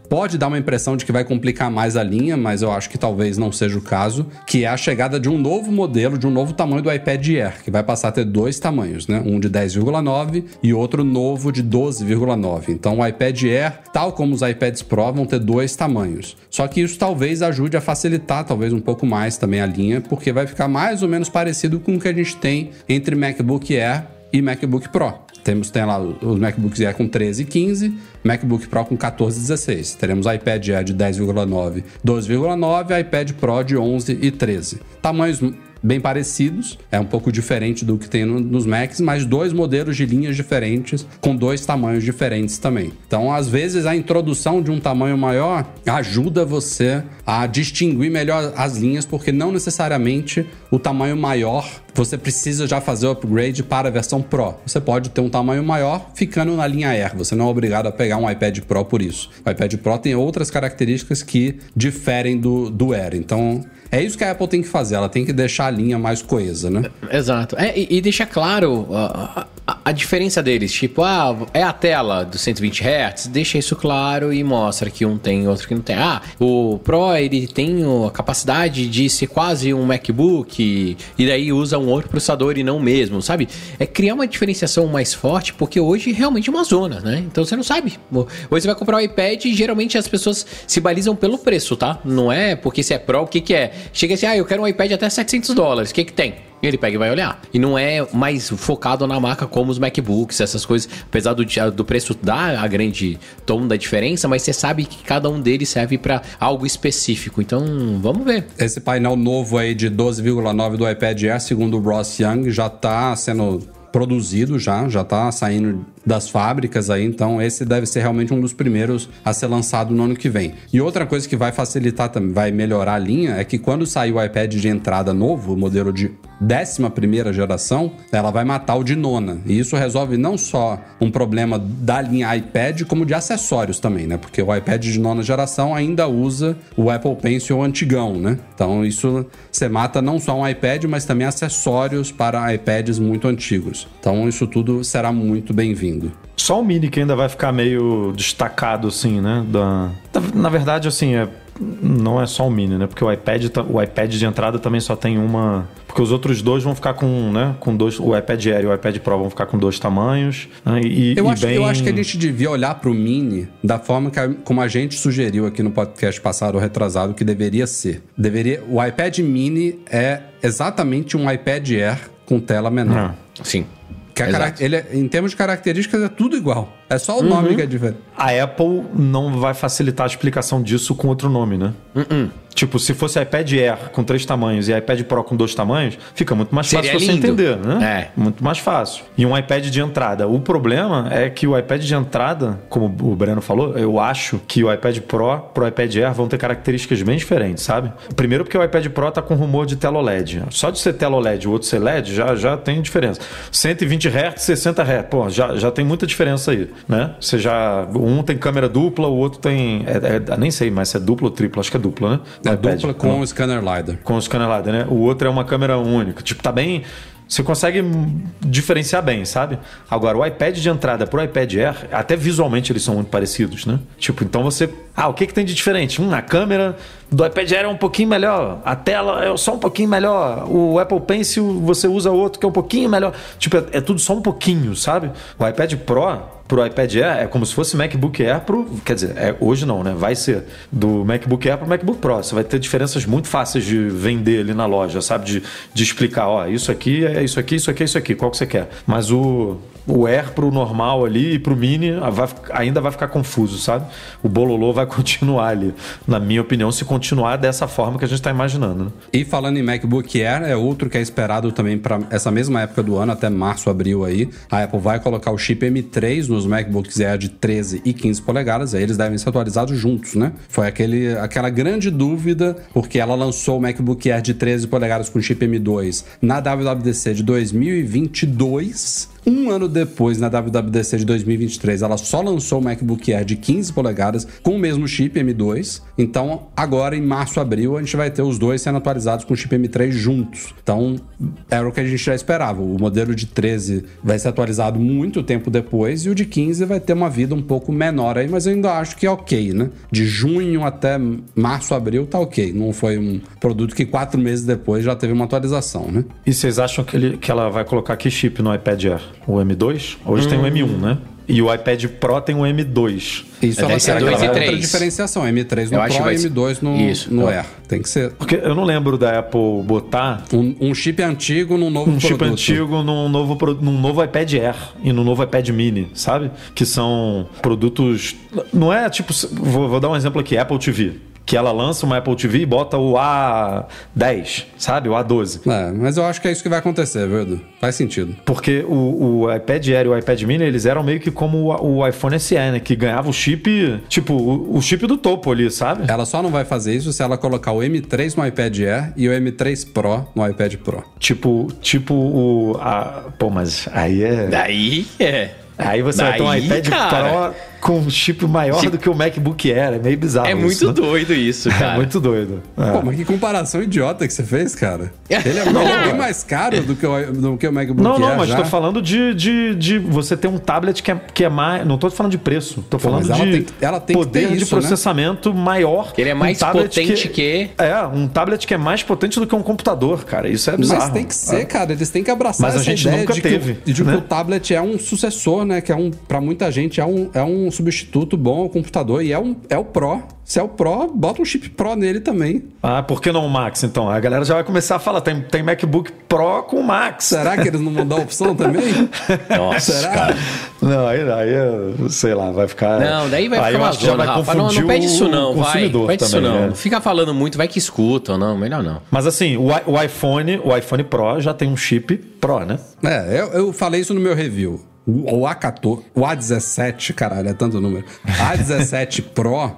pode dar uma impressão de que vai complicar mais a linha, mas eu acho que talvez não seja o caso, que é a chegada de um novo modelo, de um novo tamanho do iPad Air, que vai passar a ter dois tamanhos, né? Um de 10,9 e outro novo de 12,9. Então o iPad Air, tal como os iPads Pro, vão ter dois tamanhos. Só que isso talvez ajude a facilitar talvez um pouco mais também a linha, porque vai ficar mais ou menos parecido com o que a gente tem entre MacBook Air e MacBook Pro. Temos tem lá os MacBooks Air com 13 e 15, MacBook Pro com 14 e 16. Teremos iPad Air de 10,9, 12,9, iPad Pro de 11 e 13. Tamanhos bem parecidos, é um pouco diferente do que tem no, nos Macs, mas dois modelos de linhas diferentes, com dois tamanhos diferentes também. Então, às vezes, a introdução de um tamanho maior ajuda você a distinguir melhor as linhas, porque não necessariamente o tamanho maior você precisa já fazer o upgrade para a versão Pro. Você pode ter um tamanho maior ficando na linha Air. Você não é obrigado a pegar um iPad Pro por isso. O iPad Pro tem outras características que diferem do, do Air. Então, é isso que a Apple tem que fazer, ela tem que deixar a linha mais coesa, né? Exato. É, e, e deixa claro a, a, a, diferença deles. Tipo, ah, é a tela dos 120 Hz, deixa isso claro e mostra que um tem outro que não tem. Ah, o Pro ele tem a capacidade de ser quase um MacBook e daí usa um outro processador e não o mesmo, sabe? É criar uma diferenciação mais forte, porque hoje realmente é uma zona, né? Então você não sabe. Hoje você vai comprar um iPad e geralmente as pessoas se balizam pelo preço, tá? Não é porque se é Pro, o que, que é? Chega assim, ah, eu quero um iPad até 700 dólares, o que que tem? Ele pega e vai olhar. E não é mais focado na marca como os MacBooks, essas coisas. Apesar do, do preço dar a grande tom da diferença, mas você sabe que cada um deles serve para algo específico. Então, vamos ver. Esse painel novo aí de 12,9 do iPad Air, segundo o Ross Young, já tá sendo produzido já, já tá saindo das fábricas aí, então esse deve ser realmente um dos primeiros a ser lançado no ano que vem. E outra coisa que vai facilitar também, vai melhorar a linha, é que quando sair o iPad de entrada novo, o modelo de 11 geração, ela vai matar o de nona. E isso resolve não só um problema da linha iPad, como de acessórios também, né? Porque o iPad de nona geração ainda usa o Apple Pencil antigão, né? Então isso você mata não só um iPad, mas também acessórios para iPads muito antigos. Então isso tudo será muito bem-vindo. Só o Mini que ainda vai ficar meio destacado, assim, né? Da... Na verdade, assim, é não é só o mini, né? Porque o iPad, o iPad de entrada também só tem uma. Porque os outros dois vão ficar com, né? Com dois. O iPad Air e o iPad Pro vão ficar com dois tamanhos. Né? E, eu, e acho, bem... eu acho que a gente devia olhar para o mini da forma que a, como a gente sugeriu aqui no podcast passado, retrasado, que deveria ser. Deveria. O iPad Mini é exatamente um iPad Air com tela menor. Ah, sim. Que ele é, em termos de características, é tudo igual. É só o uhum. nome que é diferente. A Apple não vai facilitar a explicação disso com outro nome, né? Uh -uh. Tipo, se fosse iPad Air com três tamanhos e iPad Pro com dois tamanhos, fica muito mais Seria fácil lindo. você entender, né? É. Muito mais fácil. E um iPad de entrada. O problema é que o iPad de entrada, como o Breno falou, eu acho que o iPad Pro pro iPad Air vão ter características bem diferentes, sabe? Primeiro porque o iPad Pro tá com rumor de tela OLED. Só de ser tela OLED e o outro ser LED, já, já tem diferença. 120 Hz, 60 Hz. Pô, já, já tem muita diferença aí, né? Você já... Um tem câmera dupla, o outro tem... É, é, nem sei mais se é dupla ou tripla. Acho que é dupla, né? É dupla com o scanner LiDAR. Com o scanner LiDAR, né? O outro é uma câmera única. Tipo, tá bem você consegue diferenciar bem, sabe? Agora, o iPad de entrada pro iPad Air, até visualmente eles são muito parecidos, né? Tipo, então você. Ah, o que, que tem de diferente? Hum, a câmera do iPad Air é um pouquinho melhor, a tela é só um pouquinho melhor, o Apple Pencil você usa outro que é um pouquinho melhor. Tipo, é, é tudo só um pouquinho, sabe? O iPad Pro pro iPad Air é como se fosse MacBook Air pro. Quer dizer, é, hoje não, né? Vai ser do MacBook Air pro MacBook Pro. Você vai ter diferenças muito fáceis de vender ali na loja, sabe? De, de explicar, ó, isso aqui é isso aqui, isso aqui, isso aqui, qual que você quer. Mas o, o Air pro normal ali e pro Mini vai, ainda vai ficar confuso, sabe? O bololô vai continuar ali, na minha opinião, se continuar dessa forma que a gente está imaginando. Né? E falando em MacBook Air, é outro que é esperado também para essa mesma época do ano, até março, abril aí. A Apple vai colocar o chip M3 nos MacBooks Air de 13 e 15 polegadas, aí eles devem ser atualizados juntos, né? Foi aquele, aquela grande dúvida, porque ela lançou o MacBook Air de 13 polegadas com chip M2 na WWDC de 2022 Um ano depois, na WWDC de 2023, ela só lançou o MacBook Air de 15 polegadas com o mesmo chip M2. Então, agora em março, abril, a gente vai ter os dois sendo atualizados com o chip M3 juntos. Então, era o que a gente já esperava. O modelo de 13 vai ser atualizado muito tempo depois e o de 15 vai ter uma vida um pouco menor aí, mas eu ainda acho que é ok, né? De junho até março, abril, tá ok. Não foi um produto que quatro meses depois já teve uma atualização, né? E vocês acham que, ele, que ela vai colocar que chip no iPad Air? O M2? Hoje tem o M1, né? E o iPad Pro tem o M2. Isso É, ela deve ser tem dois aquela e outra três. diferenciação. M3 no Eu que Pro e ser- M2 no, Isso. no Eu- Air. Tem que ser Porque eu não lembro da Apple botar um, um chip antigo num novo um chip produto. antigo num novo, num novo iPad Air e no novo iPad Mini, sabe? Que são produtos. Não é tipo. Vou, vou dar um exemplo aqui: Apple TV. Que ela lança uma Apple TV e bota o A10, sabe? O A12. É, mas eu acho que é isso que vai acontecer, viu, Edu? Faz sentido. Porque o, o iPad Air e o iPad Mini, eles eram meio que como o, o iPhone SE, né? Que ganhava o chip, tipo, o, o chip do topo ali, sabe? Ela só não vai fazer isso se ela colocar o M3 no iPad Air e o M3 Pro no iPad Pro. Tipo, tipo o. A, pô, mas aí é. Daí é. Aí você vai ter um Daí, iPad cara. Pro com um chip maior Chip- do que o MacBook Air. É meio bizarro. É isso, muito né? doido isso, É cara. muito doido. É. Pô, mas que comparação idiota que você fez, cara. Ele é, ele é bem mais caro do que o, do que o MacBook Não, não, mas já. tô falando de, de, de você ter um tablet que é, que é mais. Não tô falando de preço. Tô falando mas ela de tem que- ela tem que poder ter de isso, né? processamento maior. Ele é mais Um potente que- É, um tablet que é mais potente do que um computador, cara. Isso é bizarro. Mas tem que ser, É. cara. Eles têm que abraçar Mas a essa gente ideia nunca de, que, teve, o, de né? que o tablet é um sucessor, né? Que é um, para muita gente é um, é um substituto bom ao computador e é um é o Pro. Se é o Pro, bota um chip Pro nele também. Ah, por que não o Max, então? A galera já vai começar a falar, tem, tem MacBook Pro com Max. Será que eles não vão dar a opção também? Nossa, Será? cara. Não, aí, aí eu sei lá, vai ficar. Não, daí vai aí ficar uma zona, vai Rafa. Não, confundir não pede isso não, vai. consumidor Pede isso também, não. né? Não fica falando muito, vai que escutam, não. Melhor não. Mas assim, o, o iPhone, o iPhone Pro já tem um chip Pro, né? É, eu, eu falei isso no meu review. O, o A14, o A17, caralho, é tanto número. A17 Pro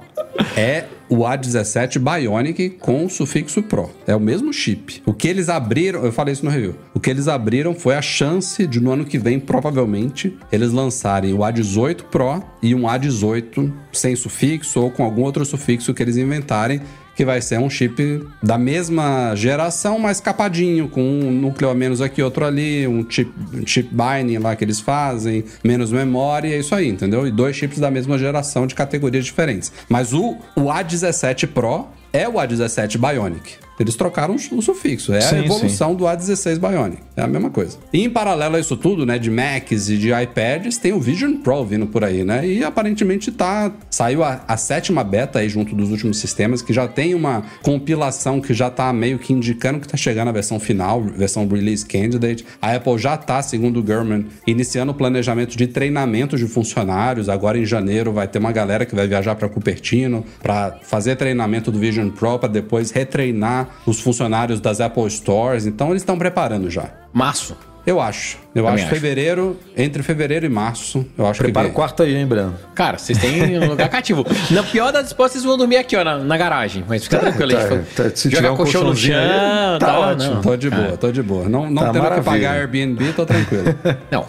é o A17 Bionic com o sufixo Pro. É o mesmo chip. O que eles abriram, eu falei isso no review. O que eles abriram foi a chance de no ano que vem, provavelmente, eles lançarem o A18 Pro e um A18 sem sufixo ou com algum outro sufixo que eles inventarem que vai ser um chip da mesma geração, mas capadinho, com um núcleo a menos aqui, outro ali, um chip, chip binding lá que eles fazem, menos memória, é isso aí, entendeu? E dois chips da mesma geração de categorias diferentes. Mas o, o A17 Pro é o A17 Bionic. Eles trocaram o sufixo, é Sim, a evolução do A16 Bionic. É a mesma coisa. E em paralelo a isso tudo, né, de Macs e de iPads, tem o Vision Pro vindo por aí, né? E aparentemente tá saiu a, a sétima beta aí junto dos últimos sistemas, que já tem uma compilação que já tá meio que indicando que tá chegando a versão final, versão release candidate. A Apple já tá, segundo o Gurman, iniciando o planejamento de treinamento de funcionários. Agora em janeiro vai ter uma galera que vai viajar para Cupertino para fazer treinamento do Vision Pro para depois retreinar os funcionários das Apple Stores. Então eles estão preparando já. Março. Eu acho. Eu Também acho acho. fevereiro, entre fevereiro e março, eu acho Prepara o que. quarto aí, hein, Breno? Cara, vocês têm um lugar cativo. Na pior das hipóteses, vocês vão dormir aqui, ó, na, na garagem. Mas fica tranquilo, tá, a gente tá, foi- se tiver joga um colchão no colchãozinho aí, chão, tá tal, ótimo. não. Tô de boa, tô de boa. Não, não Tá tendo que maravilha. pagar Airbnb, tô tranquilo. Não,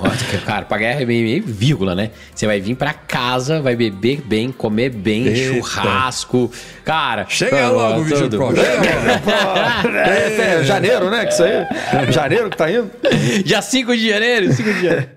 cara, pagar Airbnb, vírgula, né? Você vai vir pra casa, vai beber bem, comer bem, Eita. churrasco. Cara, Chega tudo, logo o Vision. Pro. Chega logo. É, é janeiro, né? Que isso aí. Janeiro que tá indo. Dia 5 de janeiro, 5 de janeiro.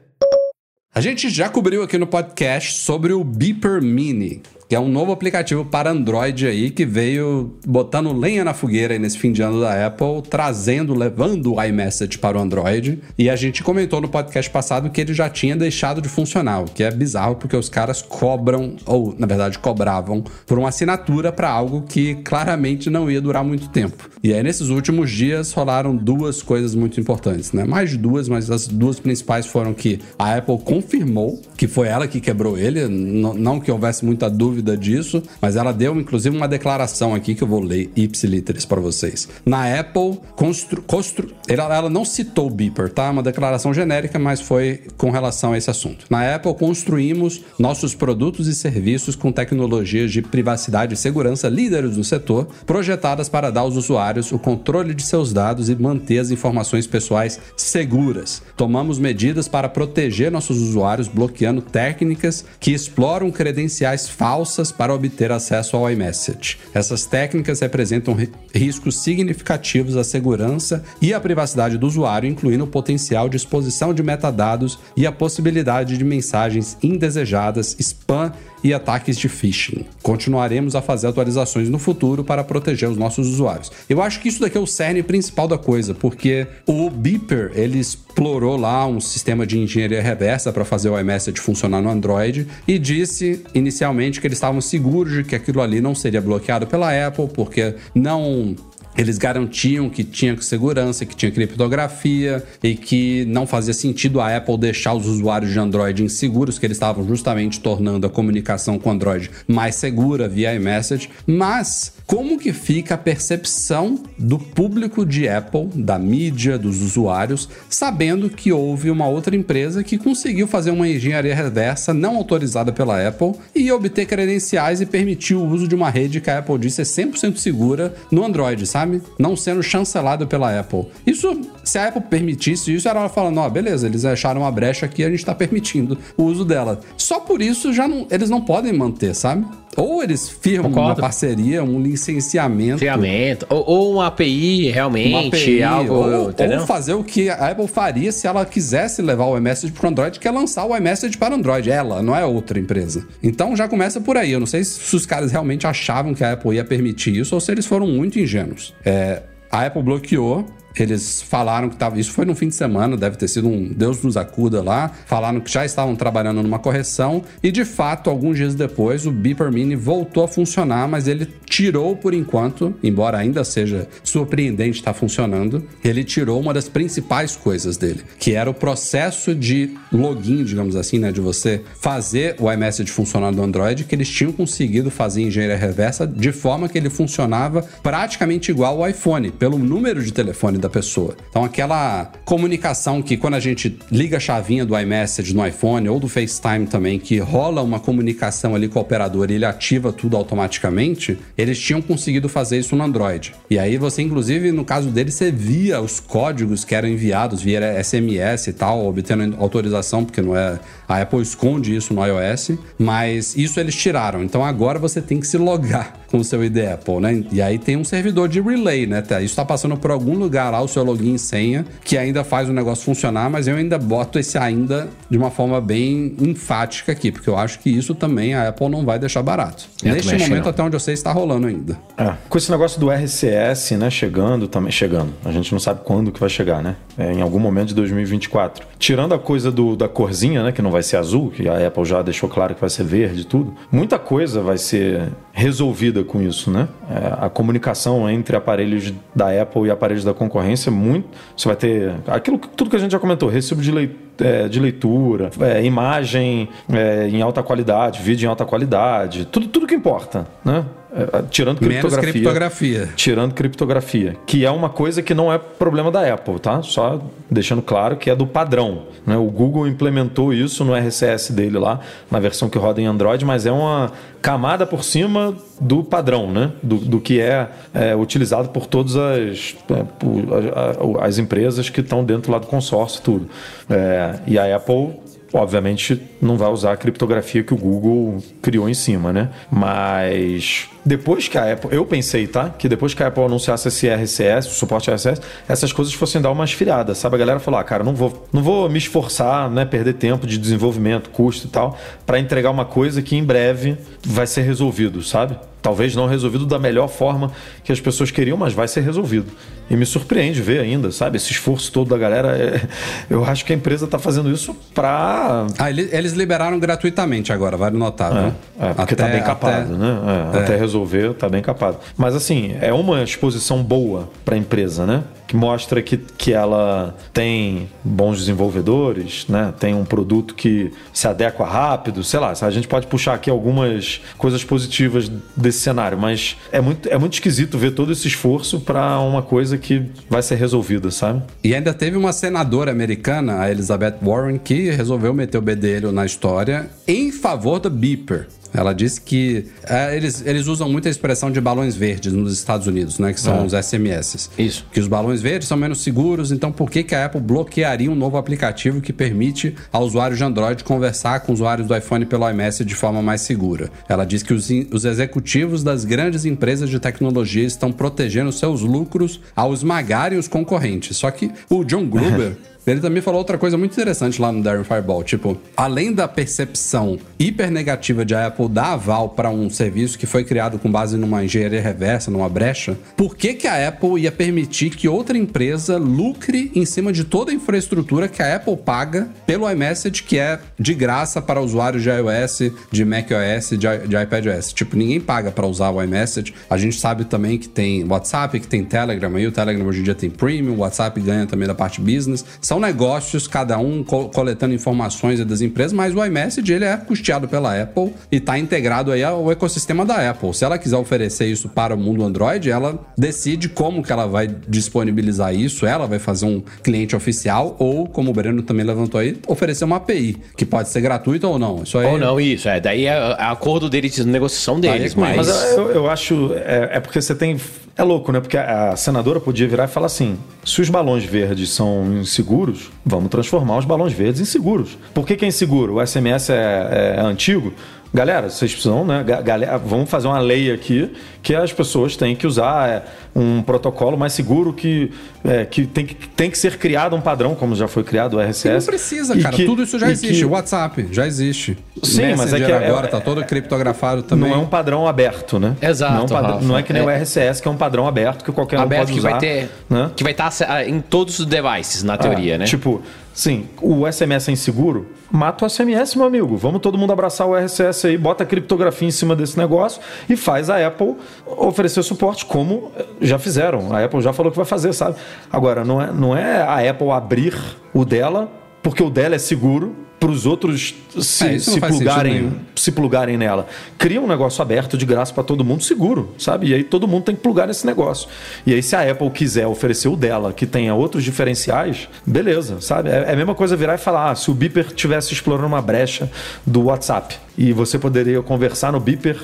A gente já cobriu aqui no podcast sobre o Beeper Mini, que é um novo aplicativo para Android aí que veio botando lenha na fogueira nesse fim de ano da Apple, trazendo, levando o iMessage para o Android. E a gente comentou no podcast passado que ele já tinha deixado de funcionar, o que é bizarro porque os caras cobram, ou na verdade cobravam, por uma assinatura para algo que claramente não ia durar muito tempo. E aí nesses últimos dias rolaram duas coisas muito importantes, né? Mais de duas, mas as duas principais foram que a Apple confirmou que foi ela que quebrou ele, não que houvesse muita dúvida dúvida disso, mas ela deu inclusive uma declaração aqui que eu vou ler ipsiliteris para vocês. Na Apple, constru, constru, ela, ela não citou o beeper, tá? Uma declaração genérica, mas foi com relação a esse assunto. Na Apple, construímos nossos produtos e serviços com tecnologias de privacidade e segurança líderes no setor, projetadas para dar aos usuários o controle de seus dados e manter as informações pessoais seguras. Tomamos medidas para proteger nossos usuários, bloqueando técnicas que exploram credenciais falsas para obter acesso ao iMessage. Essas técnicas representam riscos significativos à segurança e à privacidade do usuário, incluindo o potencial de exposição de metadados e a possibilidade de mensagens indesejadas, spam e ataques de phishing. Continuaremos a fazer atualizações no futuro para proteger os nossos usuários. Eu acho que isso daqui é o cerne principal da coisa, porque o Beeper, ele explorou lá um sistema de engenharia reversa para fazer o iMessage funcionar no Android e disse inicialmente que eles estavam seguros de que aquilo ali não seria bloqueado pela Apple, porque não eles garantiam que tinha segurança, que tinha criptografia e que não fazia sentido a Apple deixar os usuários de Android inseguros, que eles estavam justamente tornando a comunicação com Android mais segura via iMessage. Mas como que fica a percepção do público de Apple, da mídia, dos usuários, sabendo que houve uma outra empresa que conseguiu fazer uma engenharia reversa não autorizada pela Apple e obter credenciais e permitir o uso de uma rede que a Apple disse é 100% segura no Android, sabe? Não sendo chancelado pela Apple. Isso, se a Apple permitisse isso, era ela falando, ó, oh, beleza, eles acharam uma brecha aqui, a gente tá permitindo o uso dela. Só por isso já não, eles não podem manter, sabe? Ou eles firmam Concordo. uma parceria, um licenciamento. Licenciamento. Ou, ou uma API, realmente, uma API, algo. Ou, ou, fazer o que a Apple faria se ela quisesse levar o iMessage para Android, que é lançar o iMessage para Android. Ela, não é outra empresa. Então já começa por aí. Eu não sei se os caras realmente achavam que a Apple ia permitir isso ou se eles foram muito ingênuos. É, a Apple bloqueou eles falaram que tava, isso foi no fim de semana, deve ter sido um Deus nos acuda lá. Falaram que já estavam trabalhando numa correção e de fato, alguns dias depois, o Beeper Mini voltou a funcionar, mas ele tirou por enquanto, embora ainda seja surpreendente estar tá funcionando, ele tirou uma das principais coisas dele, que era o processo de login, digamos assim, né, de você fazer o iMessage funcionar no Android, que eles tinham conseguido fazer engenharia reversa de forma que ele funcionava praticamente igual ao iPhone, pelo número de telefone da pessoa. Então, aquela comunicação que quando a gente liga a chavinha do iMessage no iPhone ou do FaceTime também, que rola uma comunicação ali com o operador e ele ativa tudo automaticamente, eles tinham conseguido fazer isso no Android. E aí você, inclusive, no caso dele, você via os códigos que eram enviados via SMS e tal, obtendo autorização, porque não é. A Apple esconde isso no iOS, mas isso eles tiraram. Então agora você tem que se logar com o seu ID Apple, né? E aí tem um servidor de relay, né? Isso está passando por algum lugar lá o seu login e senha, que ainda faz o negócio funcionar, mas eu ainda boto esse ainda de uma forma bem enfática aqui, porque eu acho que isso também a Apple não vai deixar barato. Eu Neste momento, até onde eu sei, está rolando ainda. É. Com esse negócio do RCS, né, chegando também, chegando. A gente não sabe quando que vai chegar, né? É, em algum momento de 2024. Tirando a coisa do, da corzinha, né, que não vai ser azul, que a Apple já deixou claro que vai ser verde e tudo, muita coisa vai ser resolvida com isso, né? É, a comunicação entre aparelhos da Apple e aparelhos da concorrência, muito. Você vai ter aquilo tudo que a gente já comentou, recibo de leitura. É, de leitura, é, imagem é, em alta qualidade, vídeo em alta qualidade, tudo, tudo que importa, né? É, tirando criptografia, criptografia. Tirando criptografia. Que é uma coisa que não é problema da Apple, tá? Só deixando claro que é do padrão. Né? O Google implementou isso no RCS dele lá, na versão que roda em Android, mas é uma camada por cima do padrão, né? Do, do que é, é, utilizado por todas as, é, as empresas que estão dentro lá do consórcio tudo. É, e a Apple obviamente não vai usar a criptografia que o Google criou em cima, né? Mas depois que a Apple, eu pensei, tá? Que depois que a Apple anunciasse esse RCS, o suporte RCS, essas coisas fossem dar uma esfriada, sabe? A galera falou: ah, cara, não vou, não vou me esforçar, né? Perder tempo de desenvolvimento, custo e tal, para entregar uma coisa que em breve vai ser resolvido, sabe? Talvez não resolvido da melhor forma que as pessoas queriam, mas vai ser resolvido. E me surpreende ver ainda, sabe? Esse esforço todo da galera. é- Eu acho que a empresa tá fazendo isso pra. Ah, ele- eles liberaram gratuitamente agora, vale notar. viu? É, porque tá bem capado, até- né? É, Até resolver, tá bem capado. Mas assim, é uma exposição boa pra empresa, né? Que mostra que, que ela tem bons desenvolvedores, né? Tem um produto que se adequa rápido, sei lá. A gente pode puxar aqui algumas coisas positivas desse cenário, mas é muito, é muito esquisito ver todo esse esforço pra uma coisa que vai ser resolvida, sabe? E ainda teve uma senadora americana, a Elizabeth Warren, que resolveu meter o bedelho na história em favor do beeper. Ela disse que é, eles, eles usam muito a expressão de balões verdes nos Estados Unidos, né? Que são os SMS. Isso. Que os balões verdes são menos seguros, então por que, que a Apple bloquearia um novo aplicativo que permite a usuários de Android conversar com usuários do iPhone pelo iMessage de forma mais segura? Ela diz que os, os executivos das grandes empresas de tecnologia estão protegendo seus lucros ao esmagarem os concorrentes. Só que o John Gruber. Ele também falou outra coisa muito interessante lá no Darren Fireball, tipo, além da percepção hiper negativa de a Apple dar aval para um serviço que foi criado com base numa engenharia reversa, numa brecha, por que, que a Apple ia permitir que outra empresa lucre em cima de toda a infraestrutura que a Apple paga pelo iMessage, que é de graça para usuários de iOS, de macOS, de, de iPadOS? Tipo, ninguém paga para usar o iMessage. A gente sabe também que tem WhatsApp, que tem Telegram, aí o Telegram hoje em dia tem Premium, o WhatsApp ganha também da parte business. São negócios, cada um co- coletando informações das empresas, mas o iMessage ele é custeado pela Apple e está integrado aí ao ecossistema da Apple. Se ela quiser oferecer isso para o mundo Android, ela decide como que ela vai disponibilizar isso, ela vai fazer um cliente oficial ou, como o Breno também levantou aí, oferecer uma API, que pode ser gratuita ou não. Isso aí Ou não, isso. É, daí é, é acordo deles, de negociação deles. mas... Mas eu, eu acho. É, é porque você tem. É louco, né? Porque a senadora podia virar e falar assim: se os balões verdes são inseguros, vamos transformar os balões verdes em seguros. Por que, que é inseguro? O SMS é, é antigo? Galera, vocês precisam, né? Ga- Galera, vamos fazer uma lei aqui que as pessoas têm que usar é, um protocolo mais seguro que, é, que, tem, que tem que ser criado um padrão, como já foi criado o RCS. E não precisa, cara. que- Tudo isso já existe. que O WhatsApp já existe. Sim, mas é Messenger que é- agora é- tá todo criptografado também. Não é um padrão aberto, né? Exato, Não é, um padrão- não é que nem É. o RCS, que é um padrão aberto que qualquer um aberto pode que usar. vai ter. né? Que vai estar em todos os devices, na teoria, Ah, né? Tipo, sim, o SMS é inseguro, mata o SMS, meu amigo. Vamos todo mundo abraçar o RCS aí, bota a criptografia em cima desse negócio e faz a Apple oferecer suporte, como já fizeram. A Apple já falou que vai fazer, sabe? Agora, não é, não é a Apple abrir o dela, porque o dela é seguro. Para os outros se, É, se plugarem, se plugarem nela. Cria um negócio aberto de graça para todo mundo, seguro, sabe? E aí todo mundo tem que plugar nesse negócio. E aí, se a Apple quiser oferecer o dela, que tenha outros diferenciais, beleza, sabe? É é a mesma coisa virar e falar: ah, se o Beeper estivesse explorando uma brecha do WhatsApp e você poderia conversar no Beeper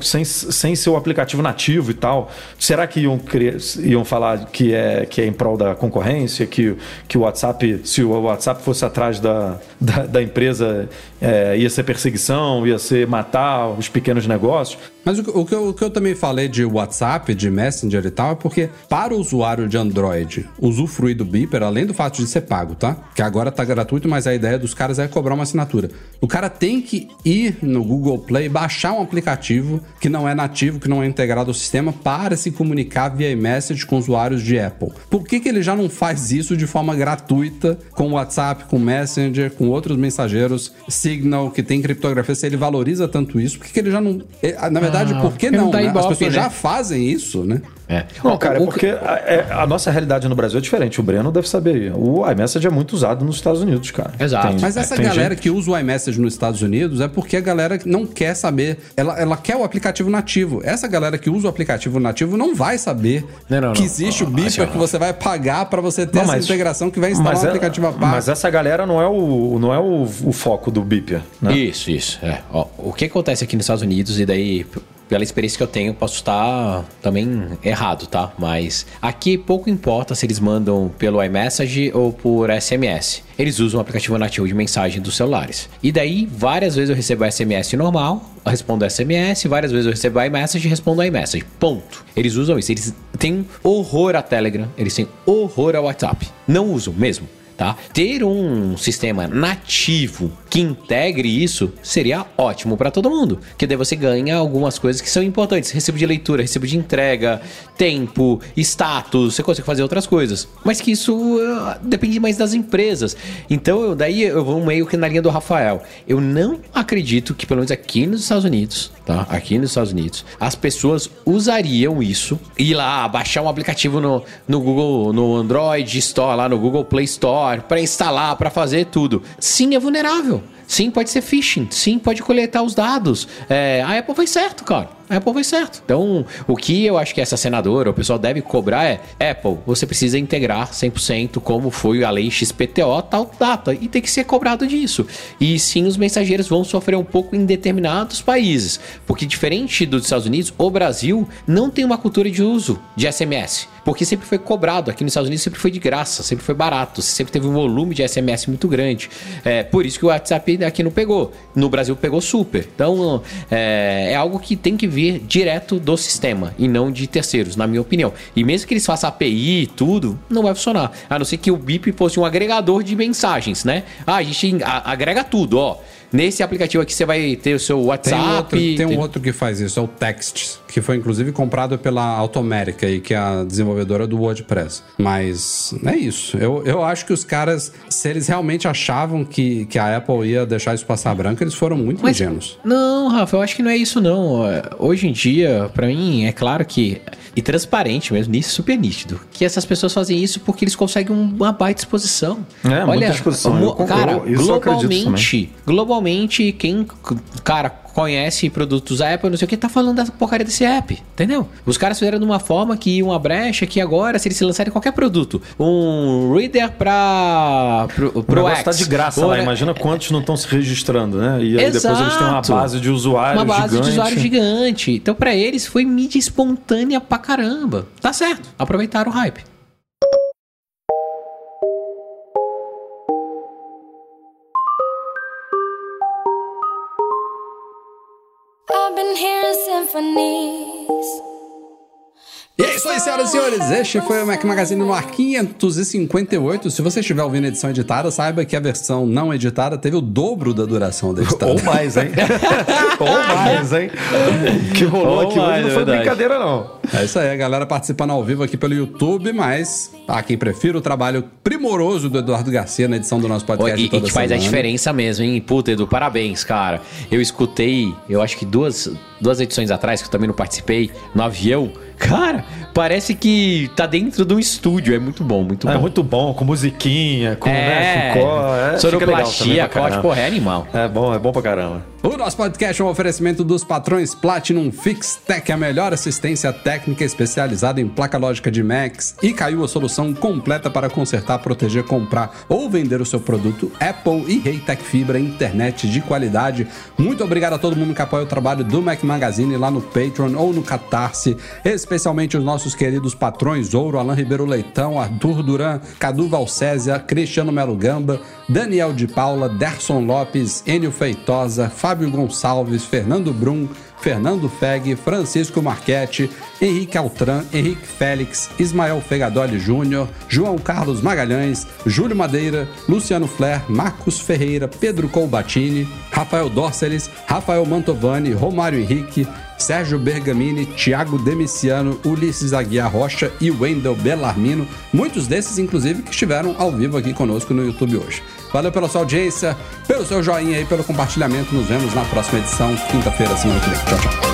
sem, sem seu aplicativo nativo e tal, será que iam, iam falar que é, que é em prol da concorrência, que, que o WhatsApp, se o WhatsApp fosse atrás da, da, da empresa, é, ia ser perseguição, ia ser matar os pequenos negócios? Mas o, que- o que eu, o que eu também falei de WhatsApp, de Messenger e tal, é porque para o usuário de Android usufruir do Beeper, além do fato de ser pago, tá? Que agora tá gratuito, mas a ideia dos caras é cobrar uma assinatura. O cara tem que ir no Google Play, baixar um aplicativo que não é nativo, que não é integrado ao sistema, para se comunicar via iMessage com usuários de Apple. Por que, que ele já não faz isso de forma gratuita com WhatsApp, com Messenger, com outros mensageiros, Signal, que tem criptografia? Se ele valoriza tanto isso, por que, que ele já não. eh, Na verdade, por que porque não não? dá né? As ibope, pessoas né? já fazem isso, né? É. Não, cara, é O- o- porque a, é- a nossa realidade no Brasil é diferente. O Breno deve saber. O iMessage é muito usado nos Estados Unidos, cara. Exato. Mas essa tem galera gente- que usa o iMessage nos Estados Unidos é porque a galera não quer saber. Ela, ela quer o aplicativo nativo. Essa galera que usa o aplicativo nativo não vai saber Não, não, que não. existe o Beeper que você vai pagar para você ter Não, essa mas- integração que vai instalar mas um é- aplicativo à parte. Mas essa galera não é o, não é o, o foco do Beeper, né? Isso, isso. É. Ó, o que acontece aqui nos Estados Unidos, e daí, pela experiência que eu tenho, posso estar também errado, tá? Mas aqui pouco importa se eles mandam pelo iMessage ou por SMS. Eles usam o aplicativo nativo de mensagem dos celulares. E daí, várias vezes eu recebo SMS normal, respondo SMS, várias vezes eu recebo iMessage e respondo iMessage. Ponto. Eles usam isso. Eles têm horror a Telegram, eles têm horror ao WhatsApp. Não usam mesmo. Tá? Ter um sistema nativo que integre isso seria ótimo para todo mundo, que daí você ganha algumas coisas que são importantes, recibo de leitura, recibo de entrega, tempo, status, você consegue fazer outras coisas, mas que isso uh, depende mais das empresas. Então, eu, daí eu vou meio que na linha do Rafael. Eu não acredito que pelo menos aqui nos Estados Unidos, tá? Aqui nos Estados Unidos, as pessoas usariam isso ir lá baixar um aplicativo no, no Google, no Android Store, lá no Google Play Store, para instalar, para fazer tudo. Sim, é vulnerável. Sim, pode ser phishing. Sim, pode coletar os dados. É, a Apple foi certo, cara. A Apple foi certo. Então, o que eu acho que essa senadora, o pessoal deve cobrar é: Apple, você precisa integrar 100% como foi a lei XPTO, tal data. E tem que ser cobrado disso. E sim, os mensageiros vão sofrer um pouco em determinados países. Porque, diferente dos Estados Unidos, o Brasil não tem uma cultura de uso de SMS. Porque sempre foi cobrado. Aqui nos Estados Unidos sempre foi de graça, sempre foi barato. Sempre teve um volume de SMS muito grande. É, por isso que o WhatsApp aqui não pegou. No Brasil pegou super. Então, é, é algo que tem que direto do sistema e não de terceiros, na minha opinião. E mesmo que eles façam API e tudo, não vai funcionar. A não ser que o BIP fosse um agregador de mensagens, né? Ah, a gente agrega tudo, ó. Nesse aplicativo aqui você vai ter o seu WhatsApp. Tem, outro, tem, tem um outro que faz isso, é o Text, que foi inclusive comprado pela Automérica, aí, que é a desenvolvedora do WordPress. Mas é isso. Eu, eu acho que os caras, se eles realmente achavam que, que a Apple ia deixar isso passar branco, eles foram muito Mas, ingênuos. Não, Rafa, eu acho que não é isso não. Hoje em dia, para mim, é claro que e transparente mesmo, nisso super nítido. Que essas pessoas fazem isso porque eles conseguem uma baita exposição. É, Olha, exposição. Mo, cara, globalmente, globalmente, quem, cara, conhece produtos Apple, não sei o que, tá falando da porcaria desse app, entendeu? Os caras fizeram de uma forma que uma brecha que agora, se eles se lançarem qualquer produto, um reader pra. pro, pro o X, tá de graça lá, imagina quantos não estão se registrando, né? E aí Exato. depois eles têm uma base de usuários Uma base gigante. de usuários gigante. Então, para eles, foi mídia espontânea pra caramba. Tá certo. Aproveitaram o hype. symphonies. E é isso aí, senhoras e senhores. Este foi o Mac Magazine no ar 558. Se você estiver ouvindo a edição editada, saiba que a versão não editada teve o dobro da duração da editada. Ou mais, hein? Ou mais, hein? O que rolou Ou aqui mais, hoje não foi verdade. brincadeira, não. É isso aí, a galera participando ao vivo aqui pelo YouTube, mas há quem prefira o trabalho primoroso do Eduardo Garcia na edição do nosso podcast. E, e que faz a diferença mesmo, hein? Puta, Edu, parabéns, cara. Eu escutei, eu acho que duas, duas edições atrás, que eu também não participei, no avião. Cara, parece que tá dentro de um estúdio. É muito bom, muito é bom. É muito bom, com musiquinha, com né, é, né, Foucault. É, sonoplastia, corte, porra, é animal. É bom, é bom pra caramba. O nosso podcast é um oferecimento dos patrões Platinum Fixtech, a melhor assistência técnica especializada em placa lógica de Macs e caiu a solução completa para consertar, proteger, comprar ou vender o seu produto Apple e Reitec Fibra internet de qualidade. Muito obrigado a todo mundo que apoia o trabalho do Mac Magazine lá no Patreon ou no Catarse, especialmente os nossos queridos patrões Ouro, Alain Ribeiro Leitão, Arthur Duran, Cadu Valcésia, Cristiano Melo Gamba, Daniel de Paula, Derson Lopes, Enio Feitosa, Fábio Gonçalves, Fernando Brum, Fernando Feg, Francisco Marchetti, Henrique Altran, Henrique Félix, Ismael Fegadoli Júnior, João Carlos Magalhães, Júlio Madeira, Luciano Flair, Marcos Ferreira, Pedro Colbatini, Rafael Dorceles, Rafael Mantovani, Romário Henrique, Sérgio Bergamini, Thiago Demiciano, Ulisses Aguiar Rocha e Wendel Bellarmino, muitos desses, inclusive, que estiveram ao vivo aqui conosco no YouTube hoje. Valeu pela sua audiência, pelo seu joinha e pelo compartilhamento. Nos vemos na próxima edição, quinta-feira, semana que vem. Tchau, tchau.